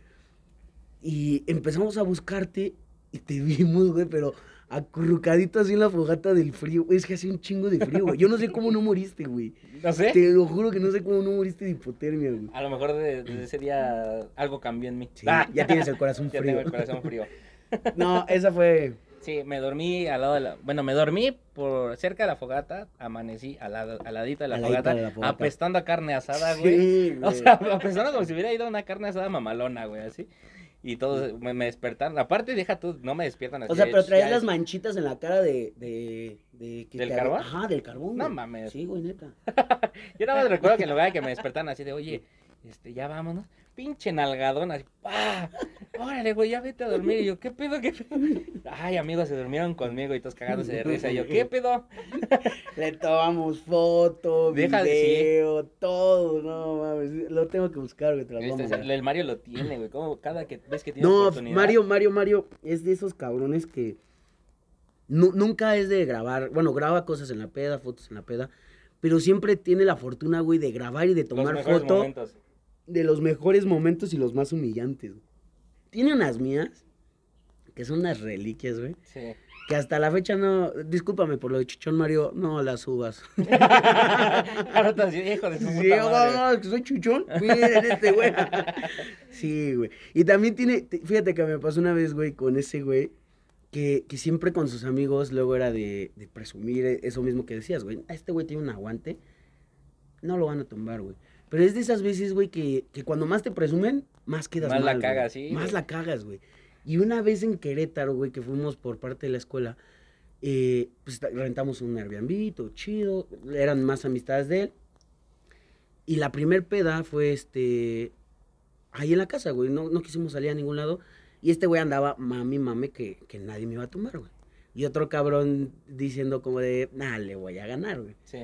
Y empezamos a buscarte y te vimos, güey, pero acurrucadito así en la fogata del frío. Es que hace un chingo de frío, güey. Yo no sé cómo no moriste, güey. No sé. Te lo juro que no sé cómo no moriste de hipotermia, güey. A lo mejor de- desde ese día algo cambió en mí. Sí, Ah, ya tienes el corazón ya frío. tengo el corazón frío. No, esa fue. Sí, me dormí al lado de la... Bueno, me dormí por cerca de la fogata, amanecí al, lado, al ladito de la, Al fogata, de la fogata. apestando a carne asada, güey. Sí, O güey. sea, apestando como si hubiera ido a una carne asada mamalona, güey, así. Y todos me, me despertaron. Aparte, deja tú, no me despiertan así. O sea, pero traías las manchitas en la cara de... de, de que ¿Del te- carbón? Ajá, del carbón. No güey. mames. Sí, güey, neta. Yo nada más recuerdo que en lugar de que me despertaran así de, oye, este, ya vámonos. Pinche nalgadón, así, ¡pah! Órale, güey, ya vete a dormir. Y yo, ¿qué pedo, qué pedo? Ay, amigos, se durmieron conmigo y todos cagándose de risa. Y yo, ¿qué pedo? Le tomamos foto, Deja de- sí. video, todo, no mames. Lo tengo que buscar, güey, te Este, el Mario lo tiene, güey. Como cada que ves que tiene No, oportunidad. Mario, Mario, Mario es de esos cabrones que nu- nunca es de grabar, bueno, graba cosas en la peda, fotos en la peda, pero siempre tiene la fortuna, güey, de grabar y de tomar mejores foto momentos. De los mejores momentos y los más humillantes. güey. Tiene unas mías que son unas reliquias, güey, Sí. que hasta la fecha no, discúlpame por lo de Chichón Mario, no las subas. Ahora te hijo de su Sí, puta madre. vamos, que soy chuchón. Miren este güey. Sí, güey. Y también tiene, te- fíjate que me pasó una vez, güey, con ese güey, que, que siempre con sus amigos luego era de, de presumir eh, eso mismo que decías, güey. "Ah, Este güey tiene un aguante, no lo van a tumbar, güey. Pero es de esas veces, güey, que, que cuando más te presumen, más quedas Más la mal, güey. cagas, sí, Más güey. la cagas, güey. Y una vez en Querétaro, güey, que fuimos por parte de la escuela, eh, pues ta- rentamos un Airbnb, todo chido, eran más amistades de él. Y la primer peda fue este. Ahí en la casa, güey. No, no quisimos salir a ningún lado. Y este güey andaba mami, mame, que, que nadie me iba a tumbar, güey. Y otro cabrón diciendo como de, nah, le voy a ganar, güey. Sí.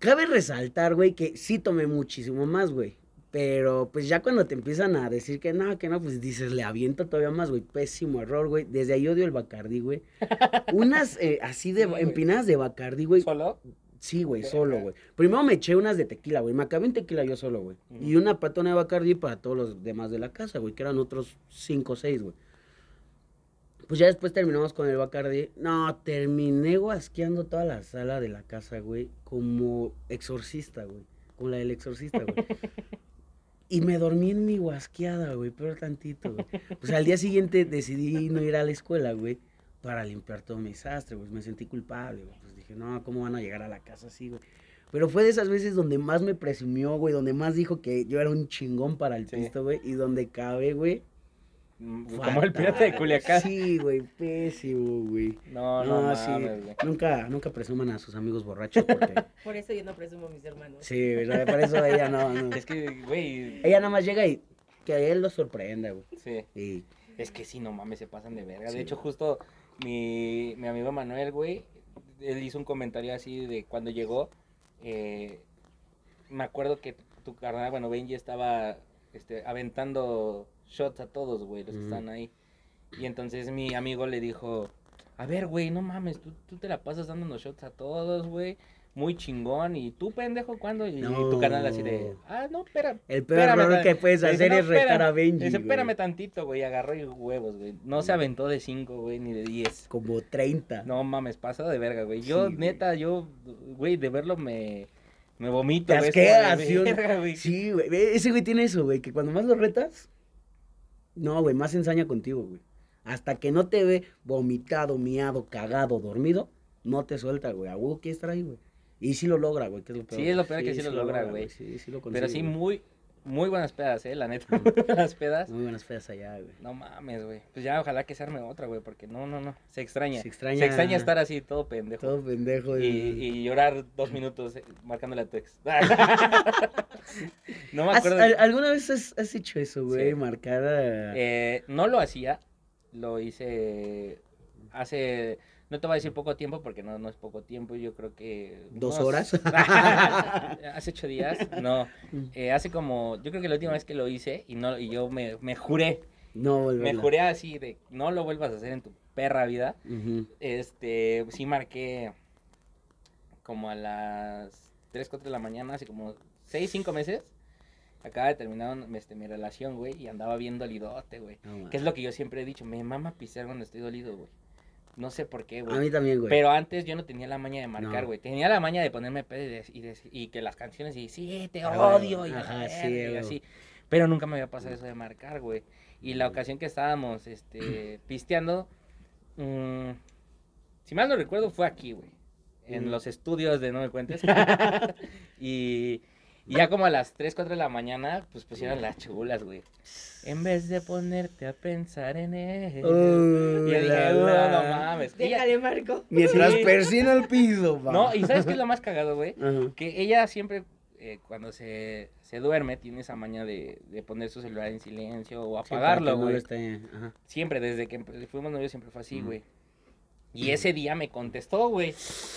Cabe resaltar, güey, que sí tomé muchísimo más, güey. Pero pues ya cuando te empiezan a decir que no, que no, pues dices, le aviento todavía más, güey. Pésimo error, güey. Desde ahí odio el Bacardí, güey. Unas eh, así de Sí, empinadas de Bacardí, güey. ¿Solo? Sí, güey, solo, güey. Primero me eché unas de tequila, güey. Me acabé en tequila yo solo, güey. Y una patona de Bacardi para todos los demás de la casa, güey, que eran otros cinco o seis, güey. Pues ya después terminamos con el Bacardi. No, terminé guasqueando toda la sala de la casa, güey, como exorcista, güey. Como la del exorcista, güey. Y me dormí en mi guasqueada, güey, pero tantito, güey. Pues al día siguiente decidí no ir a la escuela, güey, para limpiar todo mi desastre, güey. Me sentí culpable, güey. Pues dije, no, ¿cómo van a llegar a la casa así, güey? Pero fue de esas veces donde más me presumió, güey, donde más dijo que yo era un chingón para el Sí. pisto, güey, y donde cabe, güey. Mm, Como el pirata de. Culiacán. Sí, güey, pésimo, güey. No, no, No, sí. Nunca, nunca presuman a sus amigos borrachos porque... Por eso yo no presumo a mis hermanos. sí, no, por eso ella no, no. Es que, güey. Ella nada más llega y que a él lo sorprenda, güey. Sí. Y Es que sí, no mames, se pasan de verga. Sí, de hecho, justo mi, mi amigo Manuel, güey, él hizo un comentario así de cuando llegó. eh, me acuerdo que tu carnal, bueno, Benji estaba este, aventando shots a todos, güey, los que Ujú. están ahí. Y entonces mi amigo le dijo, a ver, güey, no mames, tú, tú te la pasas dándonos shots a todos, güey. Muy chingón. ¿Y tú, pendejo, cuándo? Y, tu carnal así de, No. ah, no, espera. el peor error que puedes le dice, hacer "No, es retar espérame". a Benji, Dice, güey. espérame tantito, güey, agarró y huevos, güey. No se aventó de 5, güey, ni de 10. Como 30. No mames, pasado de verga, güey. Yo, Sí, güey. neta, yo, güey, de verlo me, me vomito, Te güey. ¿sí no? güey. Güey. Ese güey tiene eso, güey, que cuando más lo retas, no, güey, más ensaña contigo, güey. Hasta que no te ve vomitado, miado, cagado, dormido, no te suelta, güey. A huevo quiere estar ahí, güey. Y sí lo logra, güey, que es lo peor. Sí, es lo peor que sí lo logra, güey. Sí, sí lo Pero sí, consigue, muy, muy buenas pedas, eh, la neta. Las pedas. Muy buenas feas allá, güey. No mames, güey. Pues ya, ojalá que se arme otra, güey, porque no, no, no. Se extraña. Se extraña- Se extraña estar así, todo pendejo. Todo pendejo. Y, y llorar dos minutos eh, marcándole a tu ex. no me ¿Has- acuerdo. al- ¿Alguna vez has, has hecho eso, güey? Sí. Marcar a... Eh, no lo hacía, lo hice hace, no te voy a decir poco tiempo porque no, no es poco tiempo, yo creo que... ¿Dos horas? hace ocho días, no, eh, hace como, yo creo que la última vez que lo hice y, no, y yo me, me juré, No, me volverla. juré así de no lo vuelvas a hacer en tu perra vida, este, sí marqué como a las 3, 4 de la mañana, hace como 6, 5 meses. Acaba de terminar este, mi relación, güey, y andaba bien dolidote, güey. No, Que es lo que yo siempre he dicho, me mama pistear cuando estoy dolido, güey. No sé por qué, A güey. mí también, güey. Pero antes yo no tenía la maña de marcar, No. güey. Tenía la maña de ponerme pedo y, de- y, y que las canciones y sí, te Ah, odio y, ajá, sí, y así. Pero nunca me había pasado eso de marcar, güey. Y la ocasión que estábamos este, pisteando, mm, si mal no recuerdo, fue aquí, güey. En Mm. los estudios de No Me Cuentes. y, y ya como a las 3, 4 de la mañana, pues pusieron las chulas, güey. En vez de ponerte a pensar en él. Uh, y yo dije, la, "Uh, la". no mames. Ella- Déjale, Marco. Mientras Sí. persina el piso, va. no, y ¿sabes qué es lo más cagado, güey? Que ella siempre, eh, cuando se, se duerme, tiene esa maña de, de poner su celular en silencio o apagarlo, no güey. esté-. Siempre, desde que empe- fuimos novios, siempre fue así, güey. Y ese día me contestó, güey.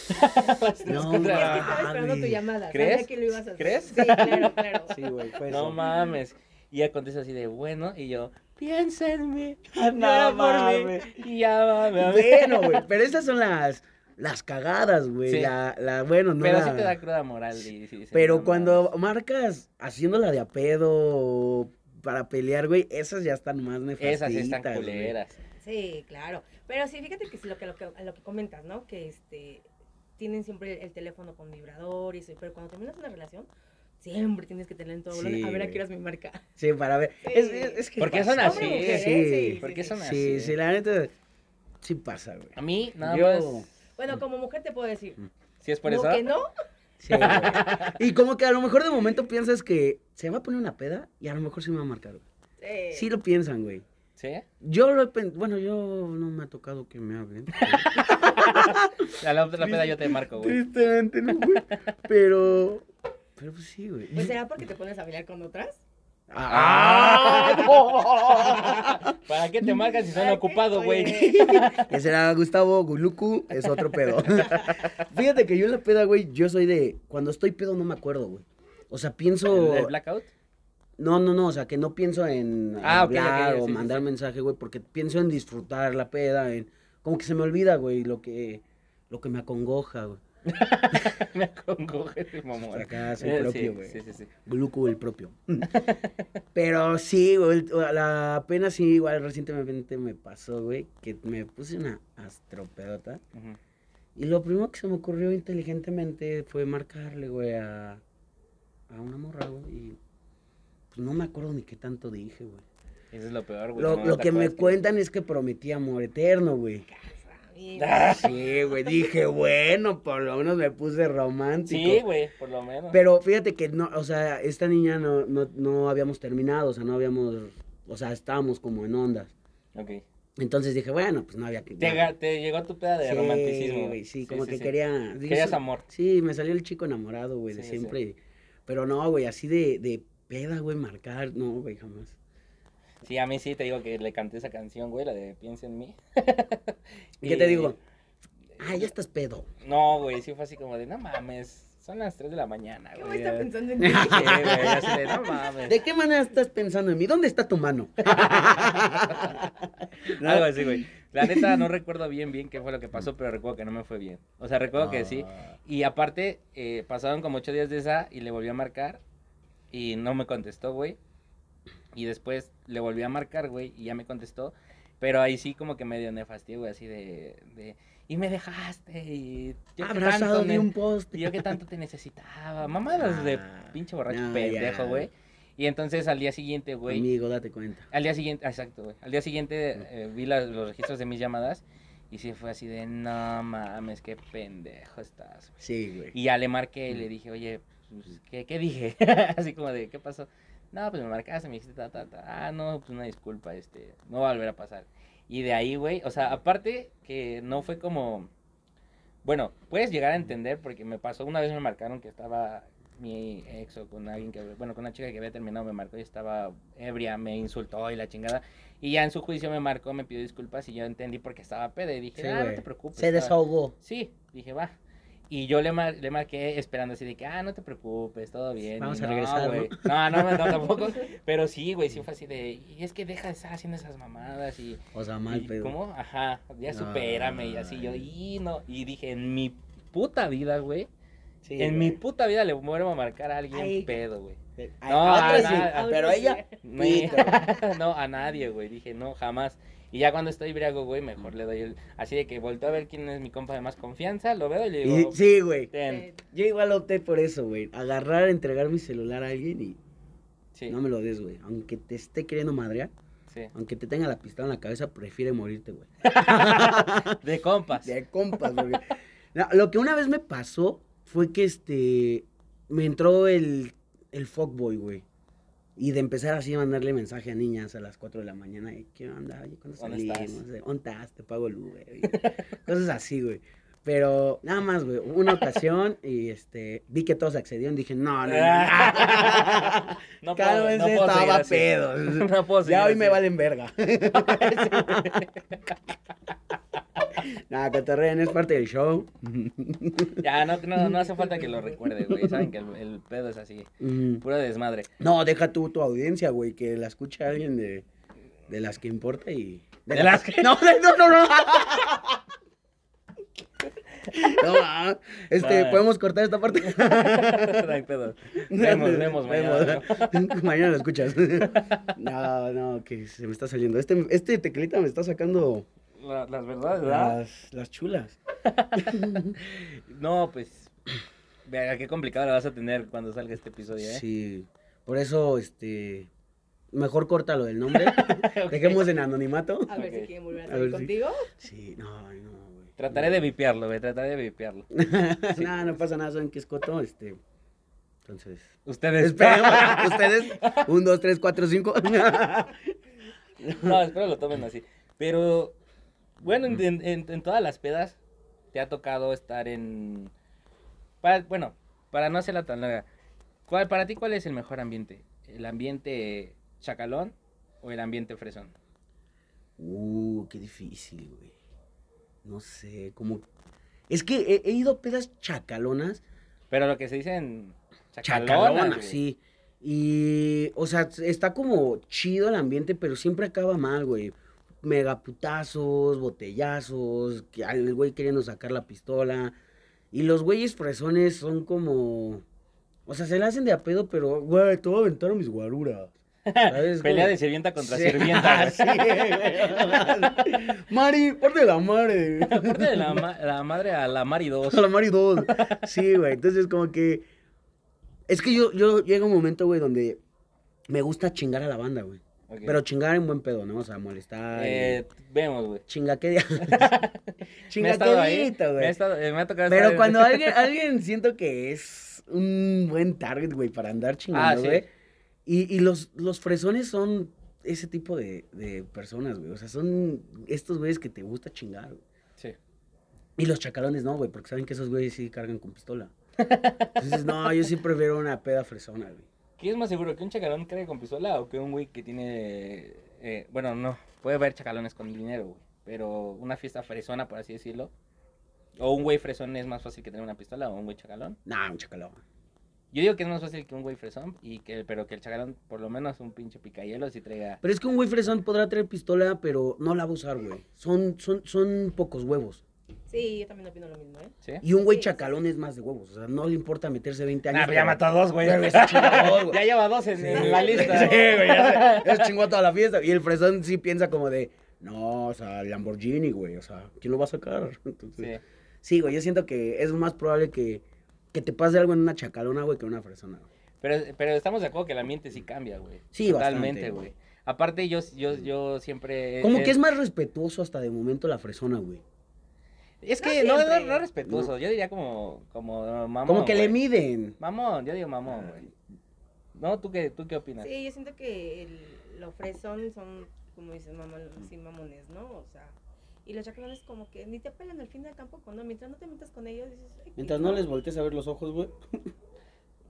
No, Contra- Es que estaba esperando tu llamada. ¿Crees? Sabía que lo ibas a hacer. ¿Crees? Sí, claro, claro. Sí, güey, fue No eso. mames. Y ella contesta así de, bueno, y yo, piensa en mí. No por mí, mames. Y ya mames. Bueno, güey, pero esas son las, las cagadas, güey. Sí. La, la, bueno, no Pero la- sí te da cruda moral. y- Pero "No cuando mames". marcas haciéndola de a pedo para pelear, güey, esas ya están más nefastitas. Esas sí están culeras. Sí, claro. Pero sí, fíjate que sí, lo que, lo que, lo que comentas, ¿no? Que este tienen siempre el teléfono con vibrador y eso, pero cuando terminas una relación, siempre tienes que tener en todo Sí, volumen. A ver a qué horas me marca. Sí, para ver. Sí. Es, es, es que ¿Por qué pasa, son así? Sí, ¿eh? Sí, ¿Por qué son sí, así? sí, la neta, sí pasa, güey. A mí, nada Yo- más. Bueno, como mujer te puedo decir, Si es por ¿no eso. que no? Sí. Y como que a lo mejor de momento piensas que se va a poner una peda y a lo mejor sí me va a marcar, güey. Sí. Sí lo piensan, güey. ¿Sí? Yo lo he bueno, yo no me ha tocado que me hablen. A la otra peda yo te marco, güey. Tristemente, no, güey. Pero, pero pues sí, güey. Pues será porque te pones a bailar con otras. ¡Ah! ¿Para qué te marcan si qué- ocupados, güey? Ese era Gustavo Guluku, es otro pedo. Fíjate que yo en la peda, güey, yo soy de. Cuando estoy pedo no me acuerdo, güey. O sea, pienso. ¿El, el blackout? No, no, no, o sea, que no pienso en Ah, hablar o sí, mandar sí. mensaje, güey, porque pienso en disfrutar la peda, en. Como que se me olvida, güey, lo que. Lo que me acongoja, güey. Me acongoje el mamón. Acá soy Eh, propio, güey. Sí, sí, sí. Gluco el propio. Pero sí, güey, la apenas sí, igual recientemente me pasó, güey, que me puse una astropedota. Y lo primero que se me ocurrió inteligentemente fue marcarle, güey, a, a una morra, güey. Y pues no me acuerdo ni qué tanto dije, güey. Eso es lo peor, güey. Lo, no lo te que me cuentan es que prometí amor eterno, güey. Sí, güey, dije, bueno, por lo menos me puse romántico. Sí, güey, por lo menos. Pero fíjate que no, o sea, esta niña no, no, no habíamos terminado, o sea, no habíamos, o sea, estábamos como en ondas. Ok. Entonces dije, bueno, pues no había que... Te, te llegó tu peda de Sí, romanticismo. güey, sí, como que sí. quería... dije, Querías amor. Sí, me salió el chico enamorado, güey, de siempre. Pero no, güey, así de, de peda, güey, marcar, no, güey, jamás. Sí, a mí sí te digo que le canté esa canción, güey, la de Piensa en mí. ¿Y qué te digo? Ah, ya estás pedo. No, güey, sí fue así como de, no mames, son las 3 de la mañana, ¿Qué güey. estar ya". pensando en ti? Sí, güey, así de, no mames. ¿De qué manera estás pensando en mí? ¿Dónde está tu mano? ¿No? Algo así, güey. La neta no recuerdo bien, bien qué fue lo que pasó, pero recuerdo que no me fue bien. O sea, recuerdo que sí. Ah. Y aparte, eh, pasaron como ocho días de esa y le volví a marcar y no me contestó, güey. Y después le volví a marcar, güey, y ya me contestó. Pero ahí sí como que medio nefastié, güey, así de, de... Y me dejaste y... yo Abrazado tanto de un poste. y yo que tanto te necesitaba. Mamadas de Ah, pinche borracho no, pendejo, güey. Y entonces al día siguiente, güey... Amigo, date cuenta. Al día siguiente, exacto, güey. Al día siguiente eh, vi la- los registros de mis llamadas y sí fue así de, no mames, qué pendejo estás, güey. Sí, güey. Y ya le marqué y le dije, oye, pues, ¿qué, qué dije? así como de, ¿qué pasó? No, pues me marcaste, me dijiste, ta, ta, ta. Ah, no, pues una disculpa, este, no va a volver a pasar. Y de ahí, güey, o sea, aparte que no fue como, bueno, puedes llegar a entender porque me pasó, una vez me marcaron que estaba mi ex o con alguien que, bueno, con una chica que había terminado, me marcó y estaba ebria, me insultó y la chingada. Y ya en su juicio me marcó, me pidió disculpas y yo entendí porque estaba peda y dije, Sí, ah, no te preocupes. Se estaba- desahogó. Sí, dije, va. Y yo le, mar- le marqué esperando así de que, ah, no te preocupes, todo bien. Vamos Y a regresar, güey. No, no, no, tampoco. Pero sí, güey, sí fue así de, y es que deja de estar haciendo esas mamadas y... O sea, mal y pedo. ¿Cómo? Ajá, ya supérame y así yo, y no. Y dije, en mi puta vida, güey, Sí, en güey. mi puta vida le vuelvo a marcar a alguien Ay. pedo, güey. No, a a sí, pero ella. No, no, a nadie, güey. Dije, no, jamás. Y ya cuando estoy briago, güey, mejor le doy el... Así de que volteo a ver quién es mi compa de más confianza, lo veo y le Y- digo... sí, güey. "Ten". Yo igual opté por eso, güey. Agarrar, entregar mi celular a alguien y Sí, no me lo des, güey. Aunque te esté queriendo madrear. Sí. Aunque te tenga la pistola en la cabeza, prefiere morirte, güey. De compas. De compas, güey. No, lo que una vez me pasó fue que este. Me entró el, el fuckboy, güey. Y de empezar así a mandarle mensaje a niñas a las 4 de la mañana. y, ¿Qué onda? Oye, ¿cuándo ¿Dónde salimos? ¿Dónde estás? Te pago el Uber. Cosas así, güey. Pero nada más, güey. Una ocasión y este. Vi que todos accedieron. Dije, no, no, no. No Cálmense, no puedo seguir estaba pedo. No puedo Ya hoy así. me valen verga. Nada, cotorreen, es parte del show. Ya, no, no, no hace falta que lo recuerde, güey. Saben que el, el pedo es así. Mm. Puro desmadre. No, deja tú tu audiencia, güey, que la escuche alguien de, de las que importa y... ¿De las que- No, de- no, no, no. No, ah, este. ¿podemos cortar esta parte? No hay pedo. Vemos, vemos mañana. ¿no? Mañana lo escuchas. No, no, que se me está saliendo. Este, este tequilita me está sacando La- las verdades, ¿verdad? las, las chulas. No, pues. Vea, qué complicado la vas a tener cuando salga este episodio, ¿eh? Sí, por eso, este, mejor corta lo del nombre. Dejemos en anonimato. A ver si quieren volver a A salir ver contigo. Sí, no, no, güey. Trataré de vipearlo, güey. Trataré de vipearlo. no, no pasa nada, saben que es coto, este. Entonces. Ustedes. Ustedes. Un, dos, tres, cuatro, cinco. No, espero lo tomen así. Pero, bueno, en, en- en- en todas las pedas te ha tocado estar en... para- bueno, para no hacerla tan larga, ¿cuál, para ti cuál es el mejor ambiente? ¿El ambiente chacalón o el ambiente fresón? Uh, qué difícil, güey. No sé, como. Es que he, he ido a pedas chacalonas. Pero lo que se dice en chacalonas, Chacalonas, sí. Y, o sea, está como chido el ambiente, pero siempre acaba mal, güey. Megaputazos, botellazos, al güey queriendo sacar la pistola. Y los güeyes fresones son como. O sea, se le hacen de a pedo, pero, güey, te voy a aventar mis guaruras. ¿Sabes? Pelea de sirvienta contra Sí, sirvienta, güey. sí, güey. Mari, parte de la madre. Aparte de la, ma- la madre a la Mari 2. A la Mari 2. Sí, güey. Entonces, como que. Es que yo, yo llega un momento, güey, donde me gusta chingar a la banda, güey. Pero chingar en buen pedo, ¿no? O sea, molestar. y- Eh, vemos, güey. Chinga qué día. Me estado Me ha, güey. eh, me ha tocado Pero estar cuando alguien, alguien siento que es un buen target, güey, para andar chingando, Ah, sí. Y, y los, los fresones son ese tipo de, de personas, güey. O sea, son estos güeyes que te gusta chingar, güey. Sí. Y los chacalones no, güey, porque saben que esos güeyes sí cargan con pistola. Entonces, no, yo sí prefiero una peda fresona, güey. ¿Qué es más seguro? ¿Que un chacalón cargue con pistola o que un güey que tiene. eh, bueno, no. Puede haber chacalones con dinero, güey. Pero una fiesta fresona, por así decirlo. O un güey fresón es más fácil que tener una pistola o un güey chacalón. Nah, un chacalón. Yo digo que es más fácil que un güey fresón, y que, pero que el chacalón, por lo menos un pinche picayelo, si traiga. Pero es que un güey fresón podrá tener pistola, pero no la va a usar, güey. Son, son, son pocos huevos. Sí, yo también opino lo mismo, ¿eh? ¿Sí? Y un güey Sí, chacalón es más de huevos. O sea, no le importa meterse 20 años. Nah, pero ya mató a dos, güey. Ya lleva dos en, en la lista. Sí, güey, ya se, ya se chingó toda la fiesta. Y el fresón sí piensa como de, no, o sea, Lamborghini, güey, o sea, ¿quién lo va a sacar? Entonces, Sí. sí. güey, yo siento que es más probable que, que te pase algo en una chacalona, güey, que en una fresona, güey. Pero, pero estamos de acuerdo que el ambiente sí cambia, güey. Sí, Totalmente, bastante, güey. güey. Aparte, yo, yo, yo siempre. Como eh, que es más respetuoso hasta de momento la fresona, güey. Es No que no, no, siempre. no respetuoso. Yo diría como, como mamón. Como que le miden. Mamón, yo digo mamón, güey. No, ¿tú qué, tú qué opinas? Sí, yo siento que el, los fresón son, como dices, mamón, sí, mamones, ¿no? O sea, y los chacalones como que ni te pelan al fin del campo, ¿no? Mientras no te metas con ellos, dices, "Ay, Mientras no les voltees a ver los ojos, güey.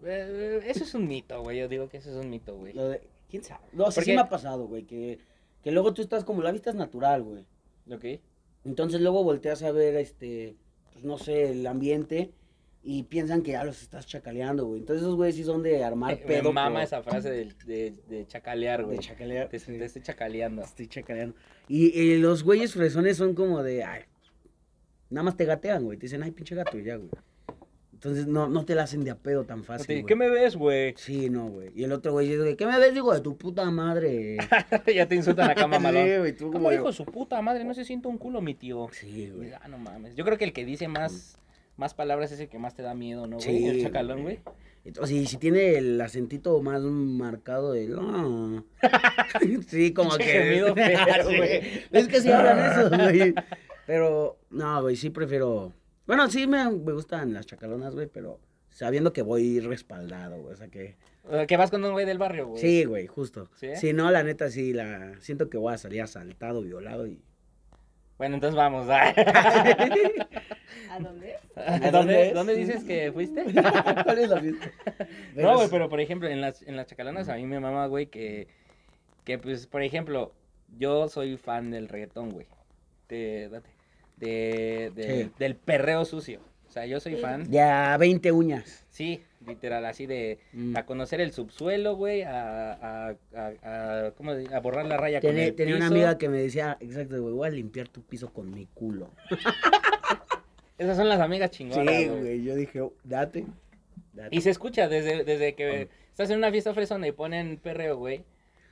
Eh, eso es un mito, güey. Yo digo que eso es un mito, güey. Lo de, ¿Quién sabe? No, sí, ¿Por sí me ha pasado, güey, que, que luego tú estás como, la vista es natural, güey. ¿Ok? Entonces luego volteas a ver, este, pues no sé, el ambiente y piensan que ya los estás chacaleando, güey. Entonces esos güeyes sí son de armar Me pedo. mama por- esa frase de, de, de chacalear, güey. De chacalear. Te, sí. te estoy chacaleando. Estoy chacaleando. Y, y los güeyes fresones son como de, ay, nada más te gatean, güey. Te dicen, ay, pinche gato, y ya, güey. Entonces no, no te la hacen de a pedo tan fácil, güey. ¿Qué me ves, güey? Sí, no, güey. Y el otro güey dice, ¿qué me ves, digo, de tu puta madre? ya te insultan acá, mamalón. Sí, güey, tú ¿Cómo como dijo su puta madre? No se siente un culo, mi tío. Sí, güey. Ah, no mames. Yo creo que el que dice más, más palabras es el que más te da miedo, ¿no, güey? Sí, el chacalón, güey. Entonces, y si tiene el acentito más marcado de... "No". sí, como que... gemido feo, Sí. güey. Es que sí hablan eso, güey. Pero, no, güey, sí prefiero... Bueno, sí me, me gustan las chacalonas, güey, pero sabiendo que voy respaldado, güey. O sea que... Que vas con un güey del barrio, güey. Sí, güey, justo. ¿Sí? ¿Sí? no, la neta sí, la siento que voy a salir asaltado, violado y... Bueno, entonces vamos. ¿A dónde? ¿A dónde dónde, es? ¿Dónde dices que fuiste? ¿Cuál es la fiesta? No, güey, pero por ejemplo, en las, en las chacalonas a mí me mama, güey, que, que pues, por ejemplo, yo soy fan del reggaetón, güey. De, date, de, de- del perreo sucio. O sea, yo soy fan. Ya, 20 uñas. Sí, literal, así de Mm. a conocer el subsuelo, güey, a, a, a, a- ¿cómo se dice? a borrar la raya con el tenía una amiga que me decía, exacto, güey, voy a limpiar tu piso con mi culo. Esas son las amigas chingonas, Sí, güey. yo dije, "Oh, date. date". Y se escucha desde, desde que estás en una fiesta fresona y ponen perreo, güey.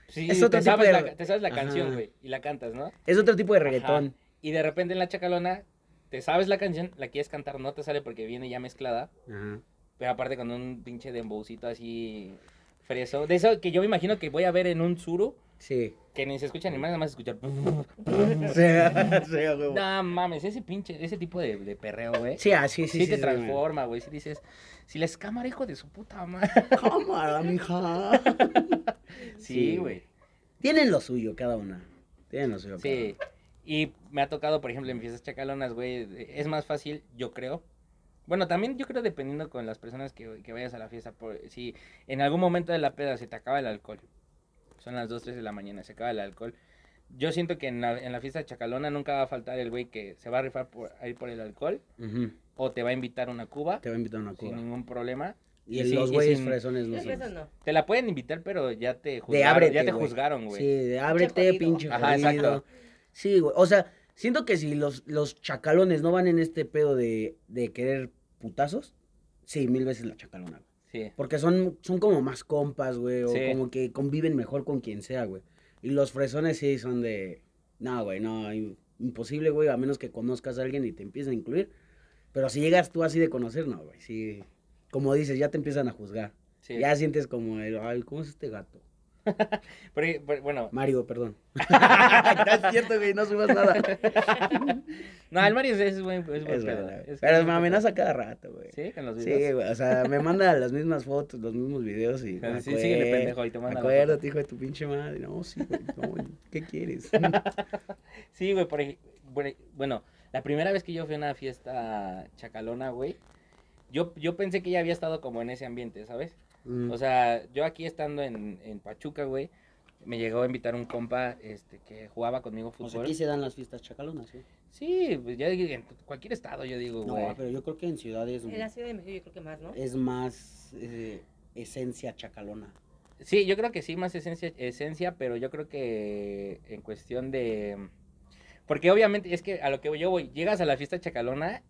Sí, Es otro te, tipo sabes de la, te sabes la Ajá. canción, güey, y la cantas, ¿no? Es otro tipo de Ajá. reggaetón. Y de repente en la chacalona, te sabes la canción, la quieres cantar, no te sale porque viene ya mezclada, Ajá. pero aparte con un pinche dembowcito así freso. De eso que yo me imagino que voy a ver en un suru, Sí. que ni se escucha ni más, nada más escuchar. sí, sí. No mames, ese pinche, ese tipo de, de perreo, güey. Sí, así, Sí, sí, sí. te sí, transforma, güey. Si dices, si la escámara, hijo de su puta madre. Cámara, mija. Sí, güey. Tienen lo suyo cada una. Tienen lo suyo cada Sí. Y me ha tocado, por ejemplo, en fiestas chacalonas, güey, es más fácil, yo creo. Bueno, también yo creo dependiendo con las personas que, que vayas a la fiesta. Por, si en algún momento de la peda se te acaba el alcohol, son las 2, 3 de la mañana, se acaba el alcohol. Yo siento que en la, en la fiesta chacalona nunca va a faltar el güey que se va a rifar por, a ir por el alcohol una. Ujú. o te va a invitar una cuba Te voy a invitar a una sin cuba. ningún problema. Y, y sí, los güeyes sin- fresones no no. Te la pueden invitar, pero ya te De juzgaron, ábrete, ya te güey. juzgaron, güey. Sí, de ábrete, jodido. pinche Ajá, jodido. exacto. Sí, güey. O sea, siento que si los, los chacalones no van en este pedo de, de querer putazos, sí, mil veces la chacalona, güey. Sí. Porque son, son como más compas, güey, o Sí. como que conviven mejor con quien sea, güey. Y los fresones sí son de, no, güey, no, im- imposible, güey, a menos que conozcas a alguien y te empiecen a incluir. Pero si llegas tú así de conocer, no, güey, sí. Como dices, ya te empiezan a juzgar. sí. Ya sientes como, el, ay, ¿cómo es este gato? Pero- pero, bueno, Mario, perdón. no es cierto, güey, no subas nada. no, el Mario es, es buen, es buen Es pedo. verdad. Es- Pero me amenaza cada rato, güey. Sí, con los Sí, videos. güey, o sea, me manda las mismas fotos, los mismos videos y... Ah, sí, síguele, acuer- pendejo, y te manda. Acuérdate, hijo de tu pinche madre. No, sí, güey, no, ¿qué quieres? Sí, güey, por ej- por- bueno, la primera vez que yo fui a una fiesta chacalona, güey, yo, yo pensé que ya había estado como en ese ambiente, ¿sabes? Mm. O sea, yo aquí estando en, en Pachuca, güey, me llegó a invitar un compa este, que jugaba conmigo O sea, fútbol. aquí se dan las fiestas chacalonas, ¿sí? Sí, pues ya en cualquier estado, yo digo, güey. No, pero yo creo que en ciudades En la Ciudad de México yo creo que más, ¿no? es más eh, esencia chacalona. Sí, yo creo que sí, más esencia, esencia, pero yo creo que en cuestión de... Porque obviamente es que a lo que yo voy, llegas a la fiesta chacalona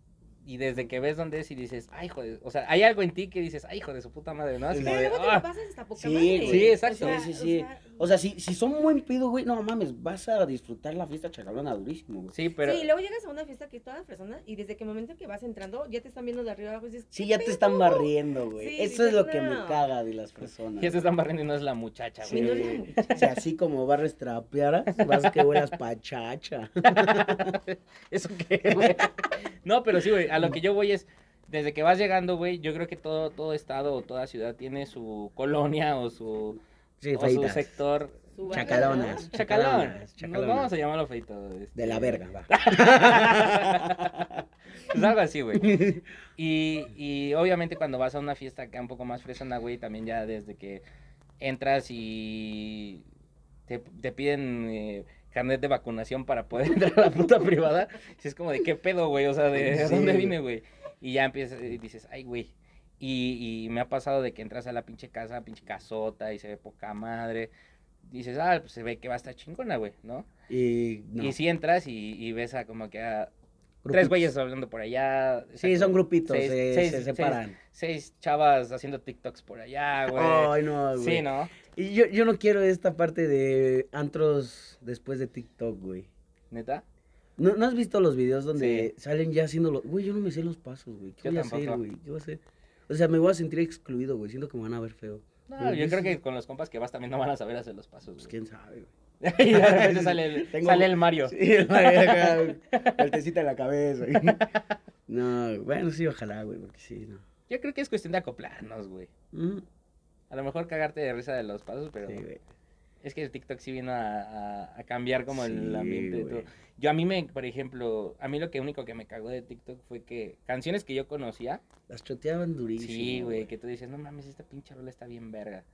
y desde que ves dónde es y dices, ay, joder, o sea, hay algo en ti que dices, ay, hijo de su puta madre, ¿no? Así Sí, como Pero de, luego te "Ah". lo pasas hasta poca Sí, madre. Sí, exacto. Sí, sí, sí. O sea, si, si son buen pido, güey, no mames, vas a disfrutar la fiesta chacalona durísimo, güey. Sí, pero... Sí, y luego llegas a una fiesta que es toda persona y desde que el momento que vas entrando ya te están viendo de arriba abajo y dices, Sí, ¿qué ya te están barriendo, güey. Sí, Eso es lo que me caga de las personas. Ya se están barriendo y no es la muchacha, Sí, güey. no es la muchacha. Si así como barres trapearas, vas que huelas pachacha. ¿Eso qué, güey? No, pero sí, güey, a lo que yo voy es, desde que vas llegando, güey, yo creo que todo, todo estado o toda ciudad tiene su colonia o su, Sí, o su sector Chacalonas. Chacalonas, chacalonas. vamos a llamarlo feito. este. De la verga, va. pues algo así, güey. Y, y obviamente cuando vas a una fiesta acá un poco más fresona, güey, también ya desde que entras y te, te piden eh, carnet de vacunación para poder entrar a la puta privada, si es como de qué pedo, güey, o sea, de Sí, dónde vine, güey. Y ya empiezas y dices, ay, güey. Y, y me ha pasado de que entras a la pinche casa, pinche casota y se ve poca madre. Dices, ah, pues se ve que va a estar chingona, güey, ¿no? Y, no, Y si entras y, y ves a como que a grupitos. tres güeyes hablando por allá. Sí, son grupitos, seis- se, seis- se separan. Seis, chavas haciendo TikToks por allá, güey. Ay, no, güey. sí, ¿no? Y yo, yo no quiero esta parte de antros después de TikTok, güey. ¿Neta? ¿No, ¿No has visto los videos donde Sí. salen ya haciendo los... Güey, yo no me sé los pasos, güey. ¿Qué Yo voy a hacer, güey? ¿Qué voy a hacer? O sea, me voy a sentir excluido, güey. Siento que me van a ver feo. No, yo creo que con los compas que vas también no van a saber hacer los pasos, Pues güey. quién sabe, güey. y de repente sale el, Tengo- sale el Mario. Sí, el Mario acá, vueltecita en la cabeza. güey. No, bueno, sí, ojalá, güey, porque sí, no. Yo creo que es cuestión de acoplarnos, güey. Mm, A lo mejor cagarte de risa de los pasos, pero sí, güey. Es que el TikTok sí vino a, a- a cambiar como el ambiente de todo. Yo a mí me, por ejemplo, a mí lo que único que me cagó de TikTok fue que canciones que yo conocía, Las choteaban durísimo. sí, güey, que tú dices, no mames, esta pinche rola está bien verga.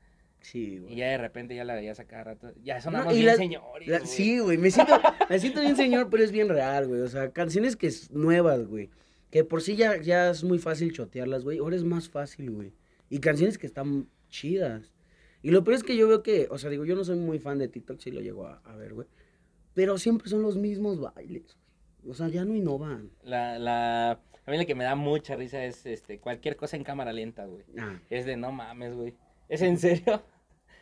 Sí, Y güey. ya de repente ya la veías a cada rato. Ya No, sonamos y bien la- señores. La- güey. sí, güey, me siento, me siento bien señor, pero es bien real, güey. O sea, canciones que es nuevas, güey. Que por sí ya, ya es muy fácil chotearlas, güey. Ahora es más fácil, güey. Y canciones que están chidas. Y lo peor es que yo veo que, o sea, digo, yo no soy muy fan de TikTok, sí lo llego a, a ver, güey. Pero siempre son los mismos bailes, güey. O sea, ya no innovan. La, la, a mí lo que me da mucha risa es este, cualquier cosa en cámara lenta, güey. Ah, Es de no mames, güey. ¿Es en serio?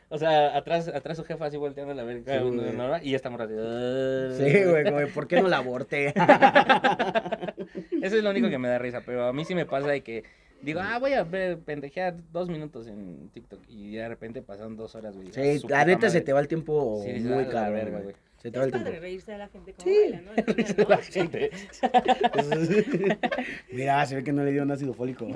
O sea, atrás, atrás su jefa así volteando a ver cada Sí, uno de güey. Nora y ya estamos así. "Ah". sí, güey, de, ¿por qué no la aborté? Eso es lo único que me da risa, pero a mí sí me pasa de que digo, ah, voy a ver, pendejear dos minutos en TikTok y de repente pasan dos horas, güey. Sí, Su la neta se te va el tiempo Sí, muy "Ah, la cabrón, verga, güey. güey". Se te va Es el tiempo. reírse de la gente como Sí. baila, ¿no? La niña, ¿no? La gente. Mira, se ve que no le dio un ácido fólico.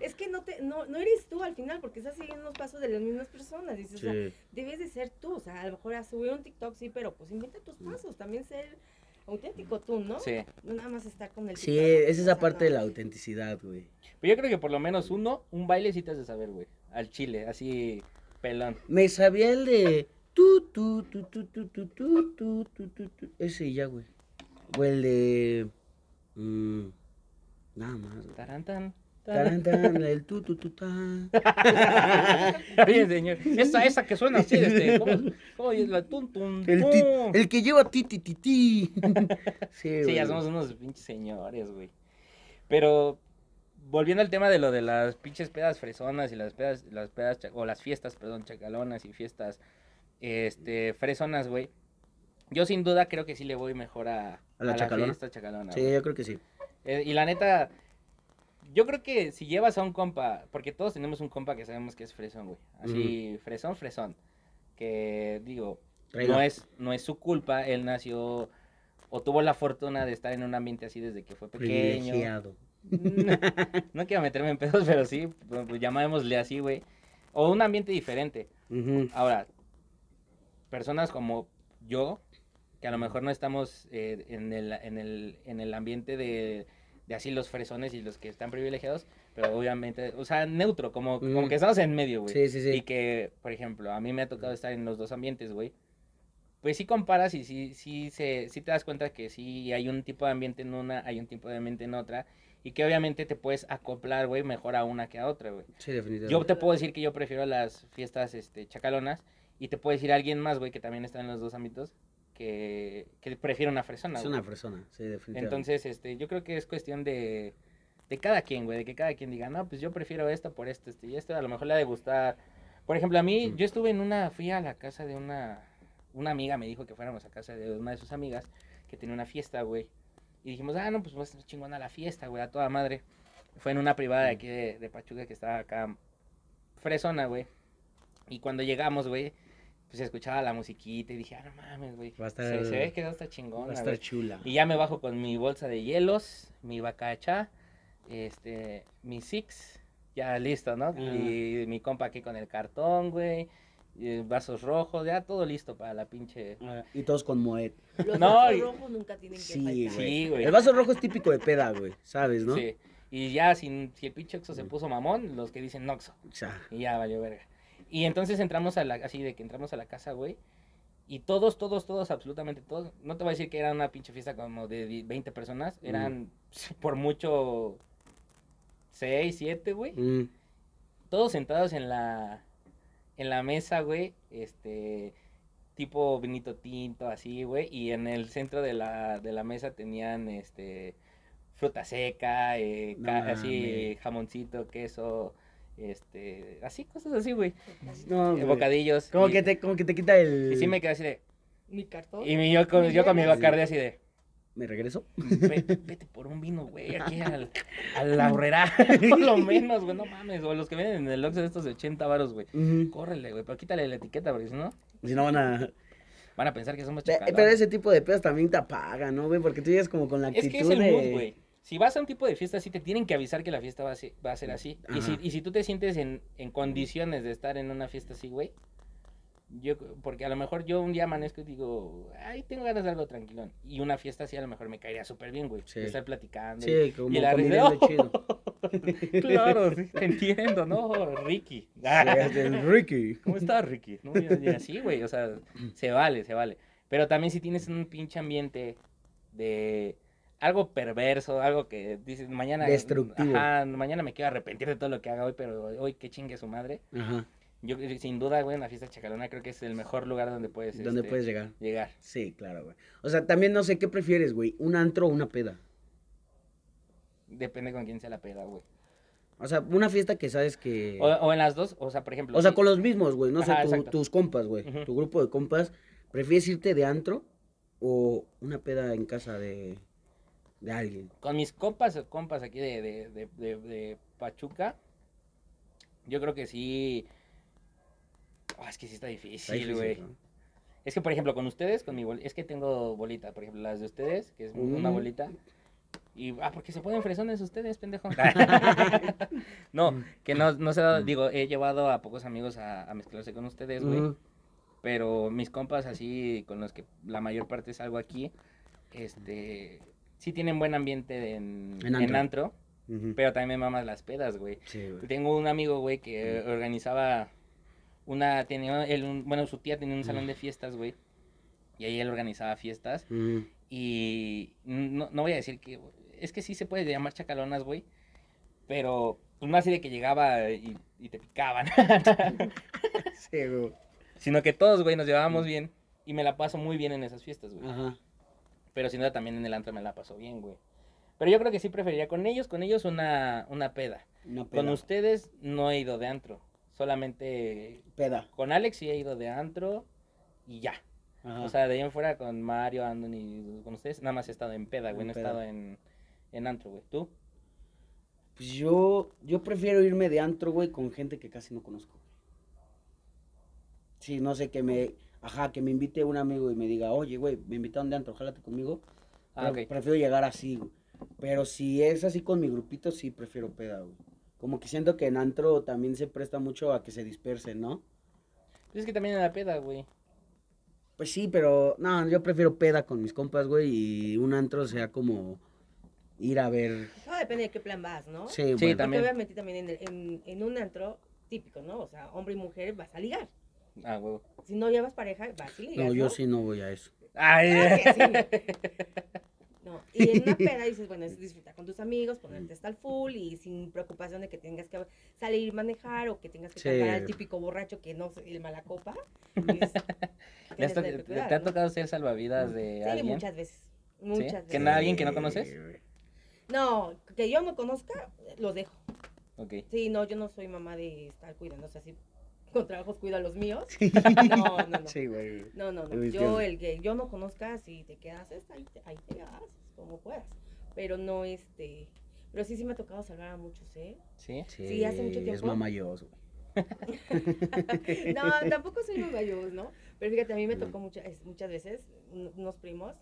Es que no, te, no, no eres tú al final, porque estás siguiendo los pasos de las mismas personas. Dices, o sea, debes de ser tú. O sea, a lo mejor a subir un TikTok, sí, pero pues inventa tus pasos. También ser auténtico tú, ¿no? Sí. No nada más estar con el Sí, es esa parte de la autenticidad, güey. Pero yo creo que por lo menos uno, un baile sí te has de saber, güey. Al chile, así pelón. Me sabía el de tu tu tu tu tu tu tu tu tu tu tu ese y ya, güey. O el de mm, nada más. güey. Tarantan. El tu tu tu ta. Oye, señor. Esa, esa que suena así, este, ¿cómo, cómo es la tun, tun, El, ti- el que lleva ti ti ti ti. Sí, Sí, ya somos unos pinches señores, güey. Pero volviendo al tema de lo de las pinches pedas fresonas y las pedas, las pedas, o las fiestas, perdón, chacalonas y fiestas, este, fresonas, güey. Yo sin duda creo que sí le voy mejor a, ¿A la chacalona? fiesta chacalona. Sí, güey. yo creo que sí. Eh, y la neta, yo creo que si llevas a un compa, porque todos tenemos un compa que sabemos que es fresón, güey. Así, fresón, fresón. Que digo, no es, no es su culpa, él nació o tuvo la fortuna de estar en un ambiente así desde que fue pequeño. No, no quiero meterme en pedos, pero sí, pues, pues, llamémosle así, güey. O un ambiente diferente. Ahora, personas como yo, que a lo mejor no estamos eh, en, el, en, el, en el ambiente de, de así los fresones y los que están privilegiados, pero obviamente, o sea, neutro, como, como que estamos en medio, güey. Sí, sí, sí. Y que, por ejemplo, a mí me ha tocado estar en los dos ambientes, güey. Pues sí comparas y sí, sí, se, sí te das cuenta que sí hay un tipo de ambiente en una, hay un tipo de ambiente en otra. Y que obviamente te puedes acoplar, güey, mejor a una que a otra, güey. Sí, definitivamente. Yo te puedo decir que yo prefiero las fiestas este, chacalonas. Y te puedo decir alguien más, güey, que también está en los dos ámbitos, que, que prefiere una fresona, es güey. una persona, sí, definitivamente. Entonces, este, yo creo que es cuestión de, de cada quien, güey, de que cada quien diga, no, pues yo prefiero esto por esto, este y esto, a lo mejor le ha de gustar. Por ejemplo, a mí, Mm. yo estuve en una, fui a la casa de una, una amiga, me dijo que fuéramos a casa de una de sus amigas, que tenía una fiesta, güey. Y dijimos, ah, no, pues va a estar chingona la fiesta, güey, a toda madre. Fue en una privada de aquí de, de Pachuca que estaba acá, fresona, güey. Y cuando llegamos, güey, pues escuchaba la musiquita y dije, ah, no mames, güey. Va a Se, estar- se ve que está Va chingona, a estar chula. Y ya me bajo con mi bolsa de hielos, mi bacacha, este, mi six, ya listo, ¿no? Ajá. Y mi compa aquí con el cartón, güey, vasos rojos, ya todo listo para la pinche... Ah, Y todos con Moet. Los No, vasos y- rojos nunca tienen que Sí, faltar. güey. Sí, güey. El vaso rojo es típico de peda, güey, ¿sabes, no? Sí. Y ya sin, si el pinche Oxxo se puso mamón, los que dicen Noxo. Y ya valió verga. Y entonces entramos a la, así de que entramos a la casa, güey. Y todos, todos, todos, absolutamente todos. No te voy a decir que era una pinche fiesta como de di- 20 personas. Eran por mucho 6, 7, güey. mm, Todos sentados en la, en la mesa, güey. Este, tipo vinito tinto, así, güey. Y en el centro de la, de la mesa tenían, este, fruta seca, eh, No así, jamoncito, queso, este, así, cosas así, güey. no, Eh, bocadillos. Como y, que te, como que te quita el. y sí me quedé así de. Mi cartón. Y mi- yo con, yo con mi. Bacardi así de. ¿Me regreso? Ve- Vete por un vino, güey, aquí al, a la horrera. Por lo menos, güey, no mames. O los que vienen en el Oxxo de estos de 80 varos, güey. Ujú. Córrele, güey, pero quítale la etiqueta, porque si no, Si no van a... van a pensar que somos chacalones. Pero ese tipo de pedas también te apagan, ¿no, güey? Porque tú llegas como con la Es actitud que es el de... mood, güey. Si vas a un tipo de fiesta así, te tienen que avisar que la fiesta va a ser, va a ser así. Y si, y si tú te sientes en, en condiciones de estar en una fiesta así, güey, yo, porque a lo mejor yo un día amanezco y digo, ay, tengo ganas de algo tranquilón. Y una fiesta así a lo mejor me caería súper bien, güey. Sí. Estar platicando. Sí, como y la risa- chido. claro, sí, te entiendo, ¿no? Ricky. Sí, el Ricky. ¿Cómo estás, Ricky? No, y- y así, güey, o sea, se vale, se vale. Pero también si tienes un pinche ambiente de algo perverso, algo que dices, mañana... Destructivo. Ajá, mañana me quiero arrepentir de todo lo que haga hoy, pero hoy que chingue su madre. Ajá. Yo que sin duda, güey, una fiesta chacalona creo que es el mejor lugar donde puedes... ¿Dónde este, puedes llegar? Llegar. Sí, claro, güey. O sea, también no sé qué prefieres, güey. ¿Un antro o una peda? Depende con quién sea la peda, güey. O sea, una fiesta que sabes que... O, o en las dos, o sea, por ejemplo... O sea, con los mismos, güey. No sé, tu- tus compas, güey. Tu grupo de compas. ¿Prefieres irte de antro o una peda en casa de, de alguien? Con mis compas, compas aquí de, de, de, de- Pachuca, yo creo que sí. Ah, es que sí está difícil, güey. ¿no? Es que, por ejemplo, con ustedes, con mi bolita, es que tengo bolita, por ejemplo, las de ustedes, que es una Mm. bolita. Y, ah, porque se ponen fresones ustedes, pendejo. no, que no, no se ha dado, digo, he llevado a pocos amigos a, a mezclarse con ustedes, güey. Ujú. Pero mis compas así, con los que la mayor parte salgo aquí, este, sí tienen buen ambiente en, En en antro. pero también me mamas las pedas, güey. Sí, güey. Tengo un amigo, güey, que organizaba una, tenía, él un- bueno, su tía tenía un salón de fiestas, güey, y ahí él organizaba fiestas, y no, no voy a decir que, es que sí se puede llamar chacalonas, güey, pero pues no así de que llegaba y, y te picaban, Sí, güey. sino que todos, güey, nos llevábamos bien, y me la paso muy bien en esas fiestas, güey. Ajá. Pero sin duda también en el antro me la paso bien, güey. Pero yo creo que sí preferiría con ellos, con ellos una, una peda. Una Con peda. ustedes no he ido de antro. Solamente Peda. con Alex sí he ido de antro y ya. Ajá. O sea, de ahí en fuera con Mario, Anthony, con ustedes, nada más he estado en peda, güey. En No he peda. estado en, en antro, güey. ¿Tú? Pues yo, yo prefiero irme de antro, güey, con gente que casi no conozco. Sí, no sé, que me, ajá, que me invite un amigo y me diga, oye, güey, me invitaron de antro, jálate conmigo. Ah, ok. Prefiero llegar así, güey. Pero si es así con mi grupito, sí prefiero peda, güey. Como que siento que en antro también se presta mucho a que se dispersen, ¿no? Pues es que también en la peda, güey. Pues sí, pero no, yo prefiero peda con mis compas, güey, y un antro sea como ir a ver. Todo depende de qué plan vas, ¿no? Sí, Sí, bueno. Porque también. obviamente también en, el- en, en un antro típico, ¿no? O sea, hombre y mujer vas a ligar. Ah, huevo. Si no llevas pareja, vas a ligar. No, yo sí no voy a eso. Ay, Claro que sí. No, y en una peda dices, bueno, es disfrutar con tus amigos, ponerte hasta el full y sin preocupación de que tengas que salir y manejar o que tengas que Sí. cargar al típico borracho que no el mala copa. Es- ¿Le, has tienes to- que te- cuidar, ha ¿no? tocado ser salvavidas de Sí, alguien? muchas veces. Muchas veces. ¿Que na- alguien que no conoces? Sí, güey. No, que yo no conozca, los dejo. Ok. Sí, no, yo no soy mamá de estar cuidando, o sea, si con trabajos cuido a los míos. No, no, no. Sí, güey. No, no, no. Yo, el que yo no conozca, si te quedas, ahí te, ahí te quedas, como puedas. Pero no, este. Pero sí, sí me ha tocado salvar a muchos, ¿eh? ¿Sí? Sí, Sí, hace mucho Es mamayos, güey. no, tampoco soy mamayos, ¿no? Pero fíjate, a mí me tocó muchas, muchas veces, un- unos primos,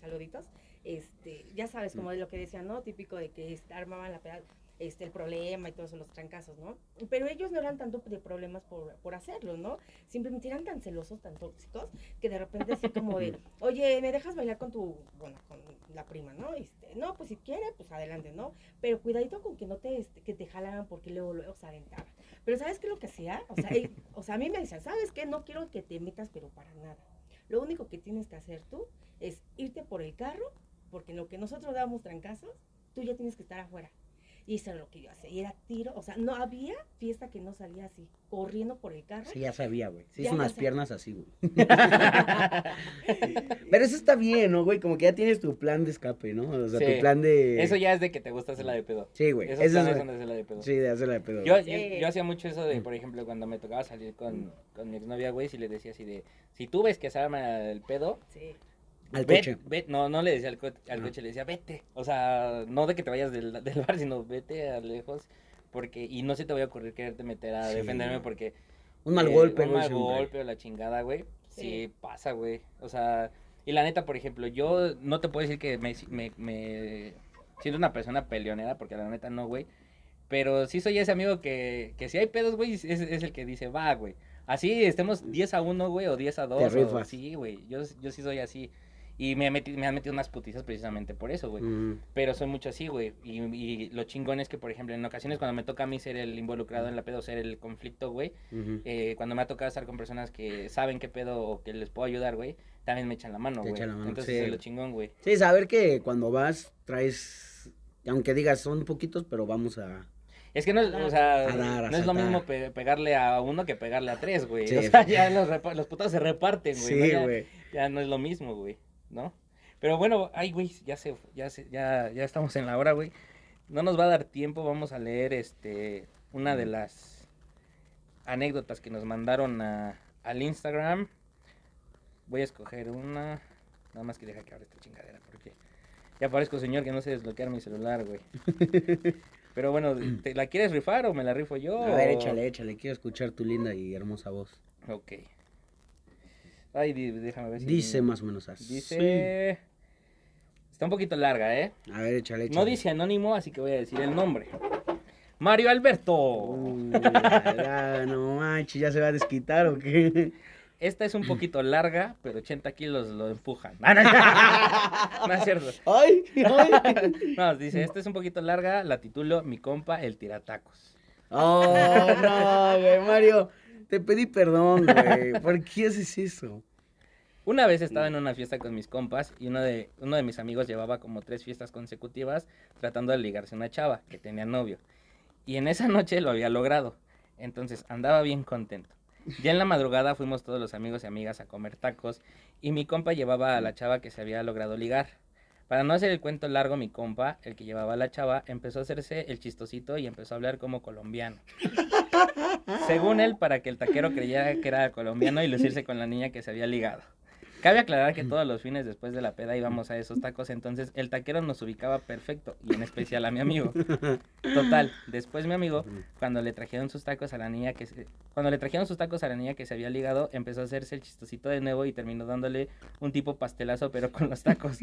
saluditos, este, ya sabes, como de lo que decían, ¿no? Típico de que armaban la peda, este, el problema y todos los trancazos, ¿no? Pero ellos no eran tanto de problemas por, por hacerlo, ¿no? Simplemente eran tan celosos, tan tóxicos, que de repente así como de, oye, ¿me dejas bailar con tu, bueno, con la prima, ¿no? Este, no, pues si quiere, pues adelante, ¿no? Pero cuidadito con que no te, este, que te jalaran porque luego, luego se aventaban. Pero ¿sabes qué es lo que hacía? O sea, él- o sea, a mí me decían, ¿sabes qué? No quiero que te metas, pero para nada. Lo único que tienes que hacer tú es irte por el carro, porque en lo que nosotros damos trancazos, tú ya tienes que estar afuera. Y eso era lo que yo hacía. Y era tiro, o sea, no había fiesta que no salía así, corriendo por el carro. Sí, ya sabía, güey. Se hizo unas piernas así, güey. Pero eso está bien, ¿no, güey? Como que ya tienes tu plan de escape, ¿no? O sea, Sí. tu plan de... Eso ya es de que te gusta hacerla de pedo. Sí, güey. Esos Eso planes es... son de hacerla de pedo. Sí, de hacerla de pedo. Yo, yo, yo hacía mucho eso de, por ejemplo, cuando me tocaba salir con, con mi exnovia, güey, si le decía así de, si tú ves que se arma el pedo, Sí. Al Ve- coche. no, no le decía al, co- al Ah. coche, le decía, vete. O sea, no de que te vayas del, del bar, sino vete a lejos. Porque, y no se te vaya a ocurrir quererte meter a Sí, defenderme porque... Un mal eh, golpe, Un mal golpe o la chingada, güey. Sí, Sí. pasa, güey. O sea, y la neta, por ejemplo, yo no te puedo decir que me, me, me siento una persona peleonera, porque la neta no, güey. Pero sí soy ese amigo que, que si hay pedos, güey, es, es el que dice, va, güey. Así estemos 10 a 1, güey, o 10 a 2. Te o- sí, güey. Yo, yo sí soy así. Y me, he meti- me han metido unas putizas precisamente por eso, güey. Mm, Pero soy mucho así, güey. Y, y lo chingón es que, por ejemplo, en ocasiones cuando me toca a mí ser el involucrado en la pedo, ser el conflicto, güey, eh, cuando me ha tocado estar con personas que saben qué pedo o que les puedo ayudar, güey, también me echan la mano, güey. Entonces sí. es lo chingón, güey. Sí, saber que cuando vas traes, aunque digas son poquitos, pero vamos a... Es que no es, o sea, dar, no es lo mismo pe- pegarle a uno que pegarle a tres, güey. Sí. O sea, ya los, los putos se reparten, güey. ¿no? Sí, Ya- güey. Ya no es lo mismo, güey, ¿no? Pero bueno, ay, güey, ya se, ya se, ya, ya estamos en la hora, güey. No nos va a dar tiempo, vamos a leer este una de las anécdotas que nos mandaron a, al Instagram. Voy a escoger una. Nada más que deja que abra esta chingadera, porque ya parezco señor que no sé desbloquear mi celular, güey. Pero bueno, ¿te la quieres rifar o me la rifo yo? A ver, o- échale, échale. Quiero escuchar tu linda y hermosa voz. Ok. Ay, déjame ver si... Dice más o menos así. Dice... Está un poquito larga, ¿eh? A ver, échale, échale. No dice anónimo, así que voy a decir el nombre. Mario Alberto. Uy, ya, no manches, ¿ya se va a desquitar o qué? Esta es un poquito larga, pero 80 kilos lo empujan. No, no es cierto. ¡Ay! ¡Ay! No, dice, esta es un poquito larga, la titulo Mi compa, el tiratacos. ¡Oh, no, güey, Mario! Te pedí perdón, güey. ¿Por qué haces eso? Una vez estaba en una fiesta con mis compas y uno de, uno de mis amigos llevaba como tres fiestas consecutivas tratando de ligarse a una chava que tenía novio. Y en esa noche lo había logrado. Entonces andaba bien contento. Ya en la madrugada fuimos todos los amigos y amigas a comer tacos y mi compa llevaba a la chava que se había logrado ligar. Para no hacer el cuento largo, mi compa, el que llevaba a la chava, empezó a hacerse el chistosito y empezó a hablar como colombiano. Según él, para que el taquero creyera que era colombiano y lucirse con la niña que se había ligado. Cabe aclarar que todos los fines después de la peda íbamos a esos tacos, entonces el taquero nos ubicaba perfecto, y en especial a mi amigo. Total, después mi amigo, cuando le trajeron sus tacos a la niña que se, cuando le trajeron sus tacos a la niña que se había ligado, empezó a hacerse el chistosito de nuevo y terminó dándole un tipo pastelazo, pero con los tacos.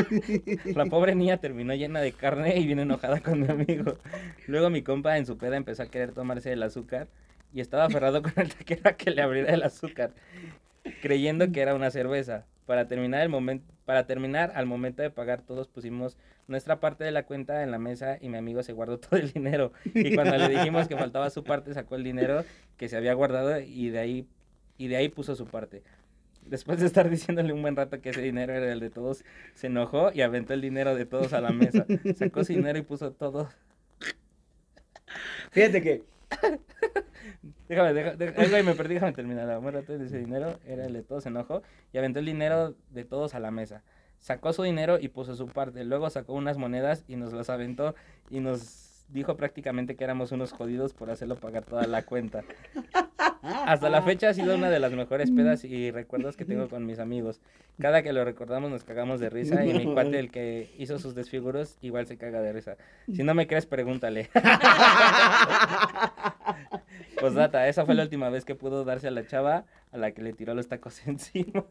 La pobre niña terminó llena de carne y bien enojada con mi amigo. Luego mi compa en su peda empezó a querer tomarse el azúcar y estaba aferrado con el taquero a que le abriera el azúcar, creyendo que era una cerveza. Para terminar el momento, para terminar, al momento de pagar, todos pusimos nuestra parte de la cuenta en la mesa y mi amigo se guardó todo el dinero. Y cuando le dijimos que faltaba su parte, sacó el dinero que se había guardado y de ahí, y de ahí puso su parte. Después de estar diciéndole un buen rato que ese dinero era el de todos, se enojó y aventó el dinero de todos a la mesa. Sacó su dinero y puso todo. Fíjate que Déjame, déjame, güey, me perdí, déjame terminar. Un rato de ese dinero era el de todos, se enojó y aventó el dinero de todos a la mesa. Sacó su dinero y puso su parte. Luego sacó unas monedas y nos las aventó y nos dijo prácticamente que éramos unos jodidos por hacerlo pagar toda la cuenta. Hasta la fecha ha sido una de las mejores pedas y recuerdos que tengo con mis amigos. Cada que lo recordamos nos cagamos de risa y mi cuate, el que hizo sus desfiguros, igual se caga de risa. Si no me crees, pregúntale. Pues data, esa fue la última vez que pudo darse a la chava a la que le tiró los tacos encima.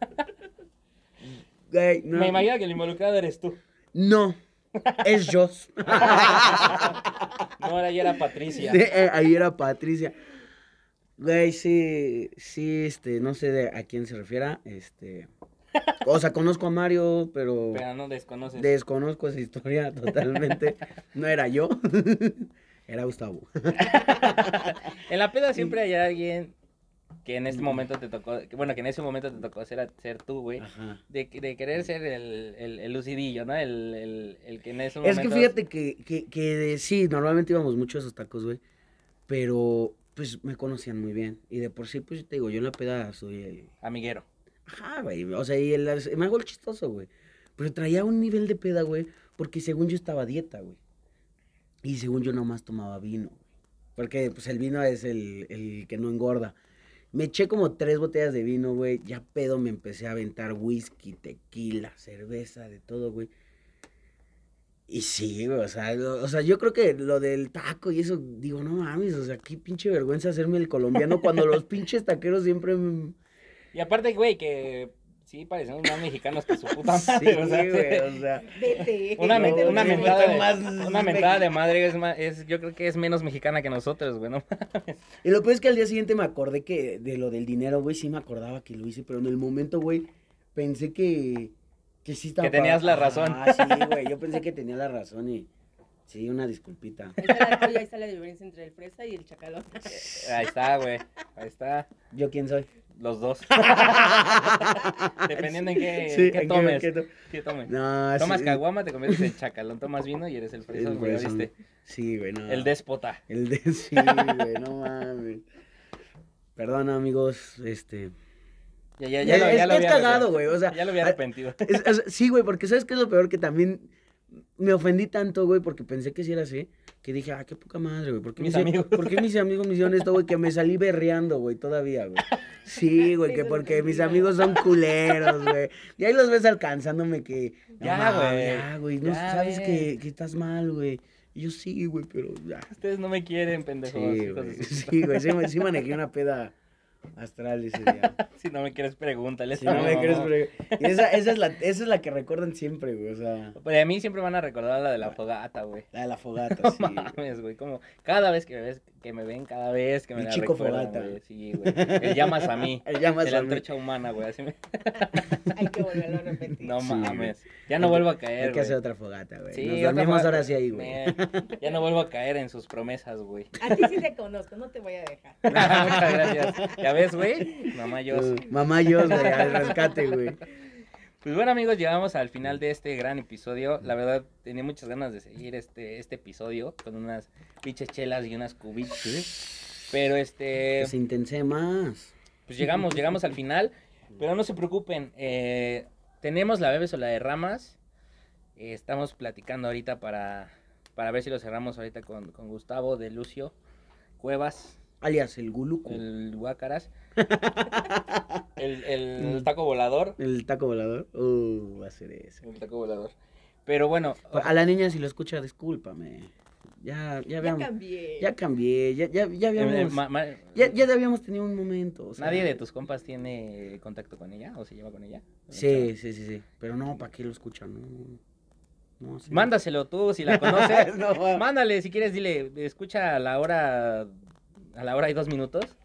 no, Me imagino que el involucrado eres tú. no, es Joss. No, ya era Patricia. Sí, eh, ahí era Patricia. Güey, sí, sí, este, no sé de a quién se refiera, este, o sea, conozco a Mario, pero Pero no desconoces. desconozco esa historia totalmente. No era yo, era Gustavo. En la peda siempre hay alguien que en este momento te tocó, que, bueno, que en ese momento te tocó ser, ser tú, güey. De, de querer ser el, el, el lucidillo, ¿no? El, el, el que en ese Es momento... que fíjate que, que, que sí, normalmente íbamos mucho a esos tacos, güey, pero pues me conocían muy bien. Y de por sí, pues te digo, yo en la peda soy el... Amiguero. Ajá, güey. O sea, y el- me hago el chistoso, güey. Pero traía un nivel de peda, güey, porque según yo estaba a dieta, güey. Y según yo nomás tomaba vino, güey. Porque pues el vino es el, el que no engorda. Me eché como tres botellas de vino, güey. Ya pedo me empecé a aventar whisky, tequila, cerveza, de todo, güey. Y sí, güey, o sea, lo- o sea, yo creo que lo del taco y eso, digo, no mames, o sea, qué pinche vergüenza hacerme el colombiano cuando los pinches taqueros siempre... Y aparte, güey, que sí parecemos más mexicanos que su puta Sí, madre. o sea, güey, o sea... Vete. Una, No, mentada de, más una mentada de madre es, más, es yo creo que es menos mexicana que nosotros, güey, ¿no? Y lo peor es que al día siguiente me acordé que de lo del dinero, güey, sí me acordaba que lo hice, pero en el momento, güey, pensé que, que sí estaba... Que tenías la razón. Ah, sí, güey, yo pensé que tenía la razón y... Sí, una disculpita. Ahí está, la, oye, ahí está la diferencia entre el fresa y el chacalón. Ahí está, güey. Ahí está. ¿Yo quién soy? Los dos. Dependiendo en qué, Sí, qué en tomes. qué to- ¿Qué tomes? No, Tomas sí, caguama, te conviertes en chacalón. Tomas vino y eres el fresón, el güey, ¿ya fresón. ¿viste? Sí, güey, no. El déspota. El de... Sí, güey, no mames. Perdón, amigos, este... Ya, ya, Ya, ya, lo, es ya lo es había cagado, güey, o sea, Ya lo había arrepentido. Es- es- sí, güey, porque ¿sabes qué es lo peor? Que también me ofendí tanto, güey, porque pensé que sí era así, que dije, ah, qué poca madre, güey. ¿Por qué Mis mis, amigos. ¿Por qué mis amigos me hicieron esto, güey? Que me salí berreando, güey, todavía, güey. Sí, güey, que porque mis amigos son culeros, güey. Y ahí los ves alcanzándome que, Ya, güey, Ya, güey, no ya, sabes que, que estás mal, güey. Y yo sí, güey, pero ya. Ustedes no me quieren, pendejos. Sí, güey, sí manejé una peda astral día. Si no me quieres, pregúntale. Si no me quieres, pre- y esa, esa, es la, esa es la que recuerdan siempre, güey, o sea... Pero a mí siempre van a recordar la de la fogata, güey. La de la fogata, No sí. güey. mames, güey. Como cada vez que me ves, que me ven, cada vez que me El la chico recuerdan, fogata. güey. Sí, güey. El llamas a mí. El llamas de la a mí. antorcha humana, güey. Así me... Hay que volverlo a repetir. No Sí, mames. Ya no vuelvo a caer, Hay que hacer otra fogata, güey. Sí, Nos dormimos fogata. ahora sí ahí, güey. Ya no vuelvo a caer en sus promesas, güey. A ti sí te conozco, no te voy a dejar. Muchas gracias. ¿Ya ves, güey? Mamá, yo. Uh, mamá yo, güey, al rescate, güey. Pues bueno, amigos, llegamos al final de este gran episodio. La verdad, tenía muchas ganas de seguir este, este episodio con unas pinches chelas y unas cubiches. Pero este. Que se intense más. Pues llegamos, llegamos al final. Pero no se preocupen. eh, tenemos la bebes o la derramas. Eh, estamos platicando ahorita para, para ver si lo cerramos ahorita con, con Gustavo de Lucio Cuevas, Alias el guluco. El, el Guácaras. el, el taco volador. taco volador. Uh, va a ser eso. El taco volador. Pero bueno, A la niña si lo escucha, discúlpame. Ya, ya Ya habíamos. cambié. Ya cambié, ya, ya, ya eh, habíamos. ma- ma- Ya, ya habíamos tenido un momento. o sea, ¿nadie de tus compas tiene contacto con ella o se lleva con ella? Sí, sí, sí, sí. Pero no, ¿para qué lo escuchan? No. No, sí. Mándaselo tú si la conoces. No. Mándale, si quieres, dile, escucha a la hora, a la hora y dos minutos.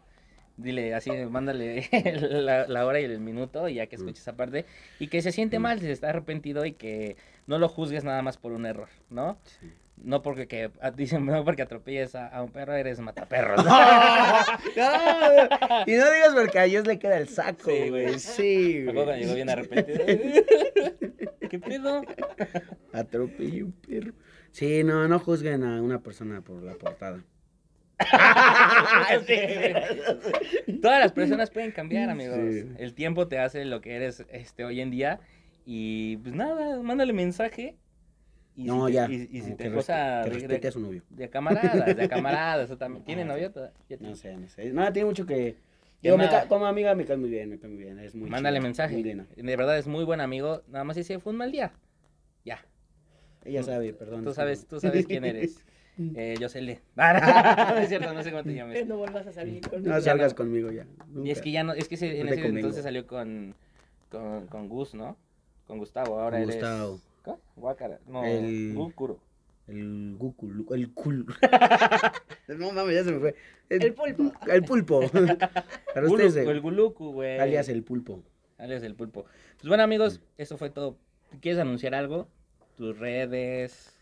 Dile así, mándale la, la hora y el minuto, y ya que escuches esa parte. Y que se siente Mm. mal, si se está arrepentido y que no lo juzgues nada más por un error, ¿no? Sí. No porque que, a- dicen, no porque atropelles a, a un perro, eres mataperros. ¿no? No, y no digas porque a ellos le queda el saco, Sí, güey. güey. Sí, acuerdo cuando güey. llegó bien arrepentido. ¿Qué pedo? Atropellé un perro. Sí, no, no juzguen a una persona por la portada. Todas las personas pueden cambiar, amigos. Sí. El tiempo te hace lo que eres este hoy en día. Y pues nada, mándale mensaje. Y No, si te- ya. Y, y si como te cosa que respete de, a su novio. de camaradas, de camaradas, también. ¿Tiene Ah, novio? ya? No sé, no sé. No, tiene mucho que. Digo, me nada. ca- como amiga me cae muy bien, me cae muy bien. Es muy Mándale chida, mensaje. Muy. De verdad es muy buen amigo. Nada más dice, fue un mal día. Ya. Ella sabe, perdón. Tú es sabes, tú sabes quién eres. Eh, Jocelyn. no es cierto, no sé cómo te llames. No vuelvas a salir conmigo. No Ya salgas no. conmigo ya. Y es que ya no, es que ese- en ese convengo. entonces salió con, con, con Gus, ¿no? Con Gustavo, ahora Con eres... Gustavo. ¿Qué? Guácara. No, El- Gukuro. El Goku, Lu- el cul. no mames, ya se me fue. El pulpo. El pulpo. Para Gulu- ustedes, el eh, Guluku, güey. alias el pulpo. Alias el pulpo. Pues bueno, amigos, eso fue todo. ¿Quieres anunciar algo? Tus redes.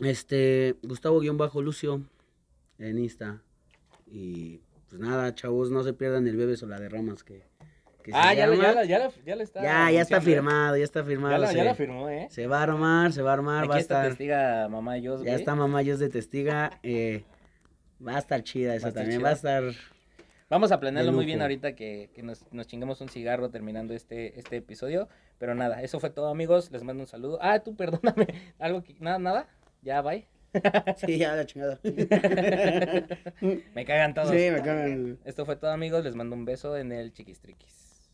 Este, Gustavo-Lucio en Insta. Y pues nada, chavos, no se pierdan el bebes o la derramas que, que se Ah, ya, lo- llama. ya, la- ya, la- ya, la está. ya, ya está ¿eh? firmado, ya está firmado. Ya la, ya se, la firmó, ¿eh? se va a armar, se va a armar, Aquí va a está estar. testiga mamá Jos, Ya está mamá Dios de testiga. eh, va a estar chida estar también. chida. Va a estar. Vamos a planearlo muy bien ahorita que, que nos, nos chingamos un cigarro terminando este, este episodio. Pero nada, eso fue todo, amigos. Les mando un saludo. Ah, tú, perdóname. ¿Algo que. Nada, nada? Ya, bye. Sí, ya, la chingada. Me cagan todos. Sí, me cagan. Esto fue todo, amigos. Les mando un beso en el chiquistriquis.